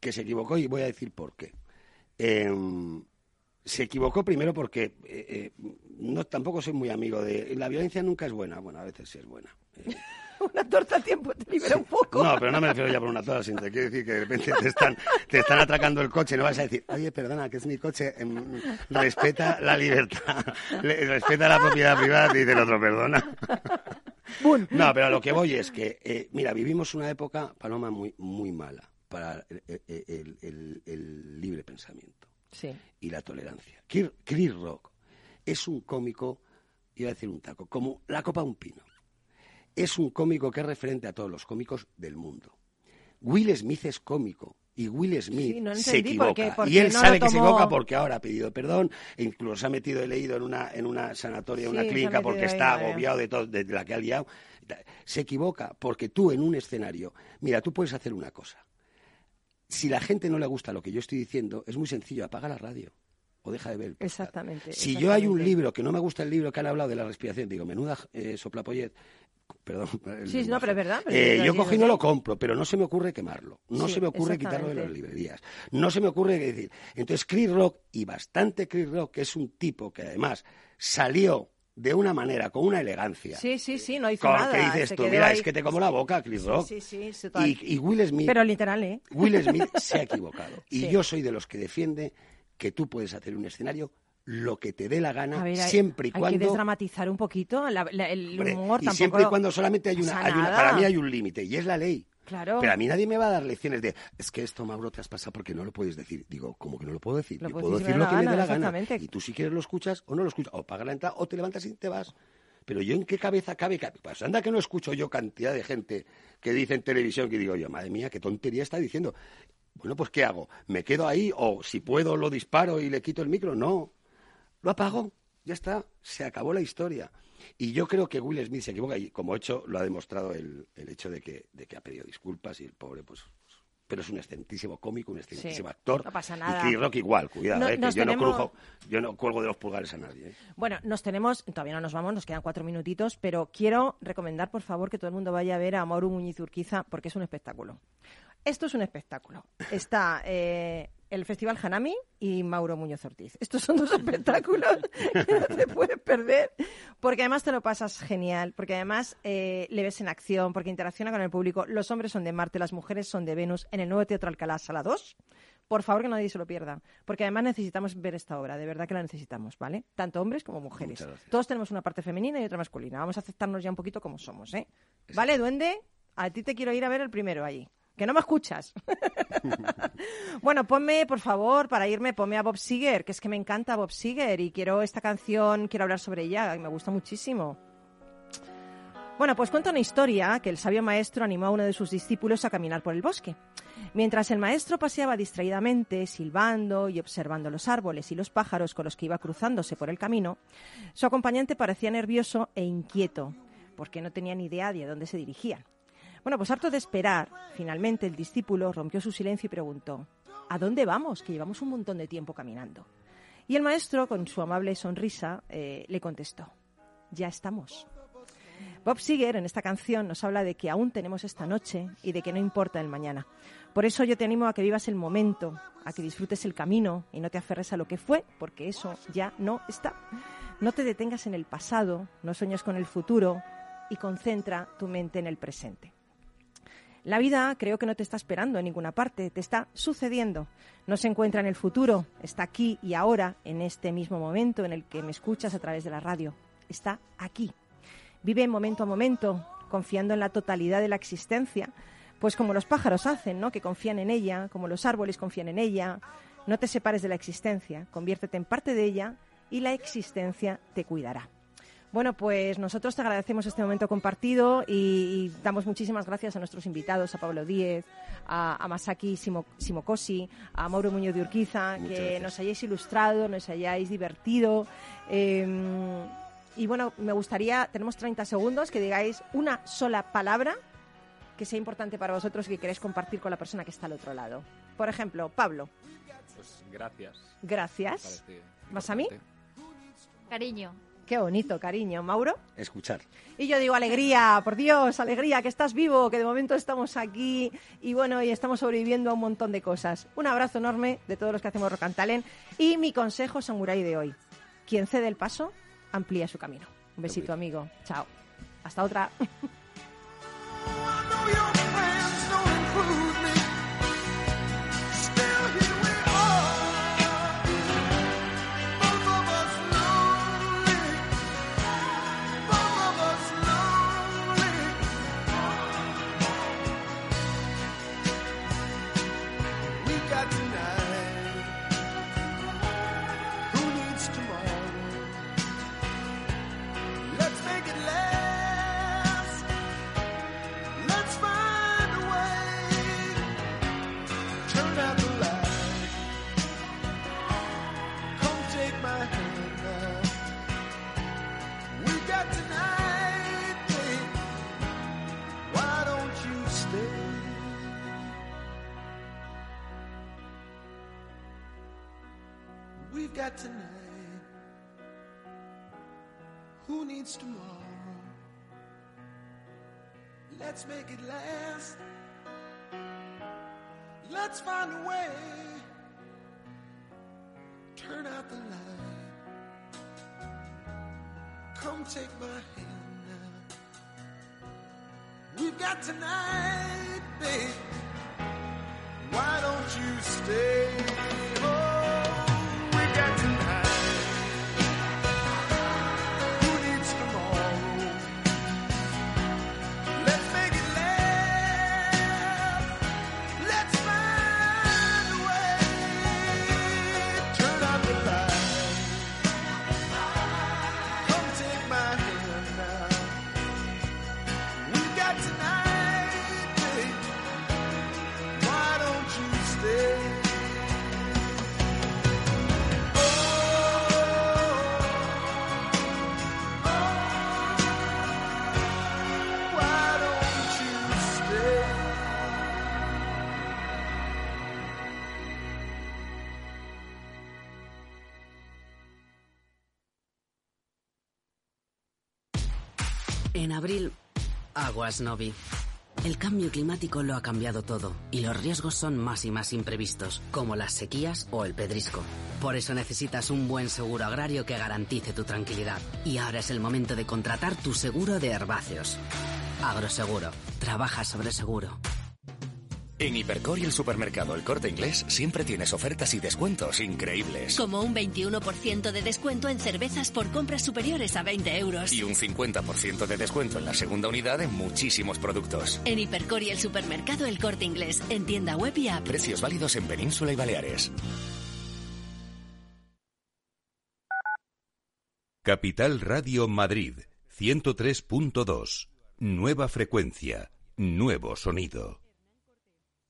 E: Que se equivocó y voy a decir por qué. Em, se equivocó primero porque eh, eh, no tampoco soy muy amigo de... La violencia nunca es buena. Bueno, a veces sí es buena. Eh, *laughs*
A: Una torta a tiempo te libera un poco.
E: no, pero no me refiero ya por una toda, sino te quiero decir que de repente te están, te están atracando el coche, no vas a decir, oye, perdona, que es mi coche, em, respeta la libertad, respeta la propiedad privada, te dice el otro, perdona. No, pero a lo que voy es que, eh, mira, vivimos una época, Paloma, muy, muy mala para el, el- el- el- libre pensamiento
A: Sí.
E: y la tolerancia. Chris Rock es un cómico, iba a decir un taco, como la copa de un pino. Es un cómico que es referente a todos los cómicos del mundo. Will Smith es cómico y Will Smith
A: Sí, no
E: se
A: por
E: equivoca.
A: qué-
E: y él
A: no
E: sabe que se equivoca porque ahora ha pedido perdón e incluso se ha metido, he leído, en una, en una sanatoria,
A: Sí,
E: una clínica, porque
A: ahí,
E: está agobiado de, todo, de la que ha liado. Se equivoca porque tú en un escenario, mira, tú puedes hacer una cosa. Si la gente no le gusta lo que yo estoy diciendo, es muy sencillo, apaga la radio o deja de ver. el.
A: Exactamente.
E: Si yo hay un libro que no me gusta el libro que han hablado de la respiración, digo, menuda eh, soplapollet, perdón. *laughs*
A: Sí, no, pero es verdad, pero
E: Eh, yo
A: verdad,
E: cojo y
A: es
E: no lo compro, pero no se me ocurre quemarlo. No
A: Sí,
E: se me ocurre quitarlo de las librerías. No se me ocurre decir. Entonces, Chris Rock, y bastante Chris Rock, que es un tipo que además salió de una manera, con una elegancia.
A: Sí, sí, sí, no hizo
E: con
A: nada.
E: que dices
A: se
E: tú, mira,
A: ahí.
E: es que te como la boca, Chris Rock.
A: Sí, sí, sí,
E: y, y Will Smith.
A: Pero literal, ¿eh?
E: Will Smith *laughs* se ha equivocado. Y yo soy de los que defiende que tú puedes hacer un escenario lo que te dé la gana,
A: ver, hay-
E: siempre y
A: hay
E: cuando...
A: que desdramatizar un poquito. la- la- el
E: Hombre,
A: humor
E: y siempre y cuando solamente hay una, hay una- para mí hay un límite y es la ley.
A: Claro.
E: Pero a mí nadie me va a dar lecciones de es que esto, Mauro, te has pasado porque no lo puedes decir. Digo, ¿cómo que no lo puedo decir?
A: Lo
E: Yo puedo
A: decir
E: decir
A: de
E: lo que me dé la gana. Y tú si quieres lo escuchas o no lo escuchas. O pagas la entrada o te levantas y te vas. Pero yo en qué cabeza cabe pues anda que no escucho yo cantidad de gente que dice en televisión que digo yo, madre mía, qué tontería está diciendo. Bueno, pues ¿qué hago? ¿Me quedo ahí o si puedo lo disparo y le quito el micro? No. Lo apago. Ya está. Se acabó la historia. Y yo creo que Will Smith se equivoca y como hecho lo ha demostrado el, el hecho de que, de que ha pedido disculpas y el pobre pues pero es un excelentísimo cómico, un excelentísimo
A: Sí,
E: actor.
A: no pasa nada.
E: Y Chris Rock igual, cuidado,
A: No-
E: eh, que yo, no crujo- yo no cuelgo de los pulgares a nadie. eh.
A: Bueno, nos tenemos, todavía no nos vamos, nos quedan cuatro minutitos, pero quiero recomendar, por favor, que todo el mundo vaya a ver a Mauro Muñiz Urquiza, porque es un espectáculo. Esto es un espectáculo. Está eh, el Festival Hanami y Mauro Muñoz Ortiz. Estos son dos *laughs* espectáculos que no te puedes perder, porque además te lo pasas genial, porque además eh, le ves en acción, porque interacciona con el público. Los hombres son de Marte, las mujeres son de Venus, en el nuevo Teatro Alcalá, Sala 2. Por favor, que nadie se lo pierda, porque además necesitamos ver esta obra, de verdad que la necesitamos, ¿vale? Tanto hombres como mujeres. Todos tenemos una parte femenina y otra masculina. Vamos a aceptarnos ya un poquito como somos, ¿eh? ¿Vale, duende? A ti te quiero ir a ver el primero allí. Que no me escuchas. *laughs* bueno, ponme, por favor, para irme, ponme a Bob Seger, que es que me encanta Bob Seger y quiero esta canción, quiero hablar sobre ella, y me gusta muchísimo. Bueno, pues cuenta una historia que el sabio maestro animó a uno de sus discípulos a caminar por el bosque. Mientras el maestro paseaba distraídamente, silbando y observando los árboles y los pájaros con los que iba cruzándose por el camino, su acompañante parecía nervioso e inquieto, porque no tenía ni idea de a dónde se dirigían. Bueno, pues harto de esperar, finalmente el discípulo rompió su silencio y preguntó, ¿A dónde vamos? Que llevamos un montón de tiempo caminando. Y el maestro, con su amable sonrisa, eh, le contestó, Ya estamos. Bob Seger en esta canción nos habla de que aún tenemos esta noche y de que no importa el mañana. Por eso yo te animo a que vivas el momento, a que disfrutes el camino y no te aferres a lo que fue, porque eso ya no está. No te detengas en el pasado, no sueñes con el futuro y concentra tu mente en el presente. La vida creo que no te está esperando en ninguna parte, te está sucediendo. No se encuentra en el futuro, está aquí y ahora, en este mismo momento en el que me escuchas a través de la radio. Está aquí. Vive momento a momento, confiando en la totalidad de la existencia, pues como los pájaros hacen, ¿no? Que confían en ella, como los árboles confían en ella. No te separes de la existencia, conviértete en parte de ella y la existencia te cuidará. Bueno, pues nosotros te agradecemos este momento compartido y, y damos muchísimas gracias a nuestros invitados, a Pablo Díez, a, a Masaki Simo- Simokosi, a Mauro Muñoz de Urquiza,
E: Muchas
A: que
E: gracias.
A: nos hayáis ilustrado, nos hayáis divertido. eh, y bueno, me gustaría, tenemos 30 segundos, que digáis una sola palabra que sea importante para vosotros y que queréis compartir con la persona que está al otro lado. Por ejemplo, Pablo,
C: Pues gracias.
A: gracias. ¿Más a mí?
D: Cariño.
A: Qué bonito, cariño. Mauro.
E: Escuchar.
A: Y yo digo, alegría, por Dios, alegría, que estás vivo, que de momento estamos aquí y bueno, y estamos sobreviviendo a un montón de cosas. Un abrazo enorme de todos los que hacemos Rock and Talent y mi consejo samurái de hoy. Quien cede el paso, amplía su camino. Un besito, amigo. Chao. Hasta otra. *laughs*
F: Needs tomorrow? Let's make it last. Let's find a way. Turn out the light. Come take my hand now. We've got tonight, babe. Why don't you stay? Oh,
H: En abril, aguas Novi. El cambio climático lo ha cambiado todo y los riesgos son más y más imprevistos, como las sequías o el pedrisco. Por eso necesitas un buen seguro agrario que garantice tu tranquilidad. Y ahora es el momento de contratar tu seguro de herbáceos. Agroseguro. Trabaja sobre seguro.
I: En Hipercor y el supermercado El Corte Inglés siempre tienes ofertas y descuentos increíbles.
J: Como un 21% de descuento en cervezas por compras superiores a 20 euros.
I: Y un 50% de descuento en la segunda unidad en muchísimos productos.
J: En Hipercor y el supermercado El Corte Inglés, en tienda web y app.
I: Precios válidos en Península y Baleares.
B: Capital Radio Madrid 103.2. Nueva frecuencia, nuevo sonido.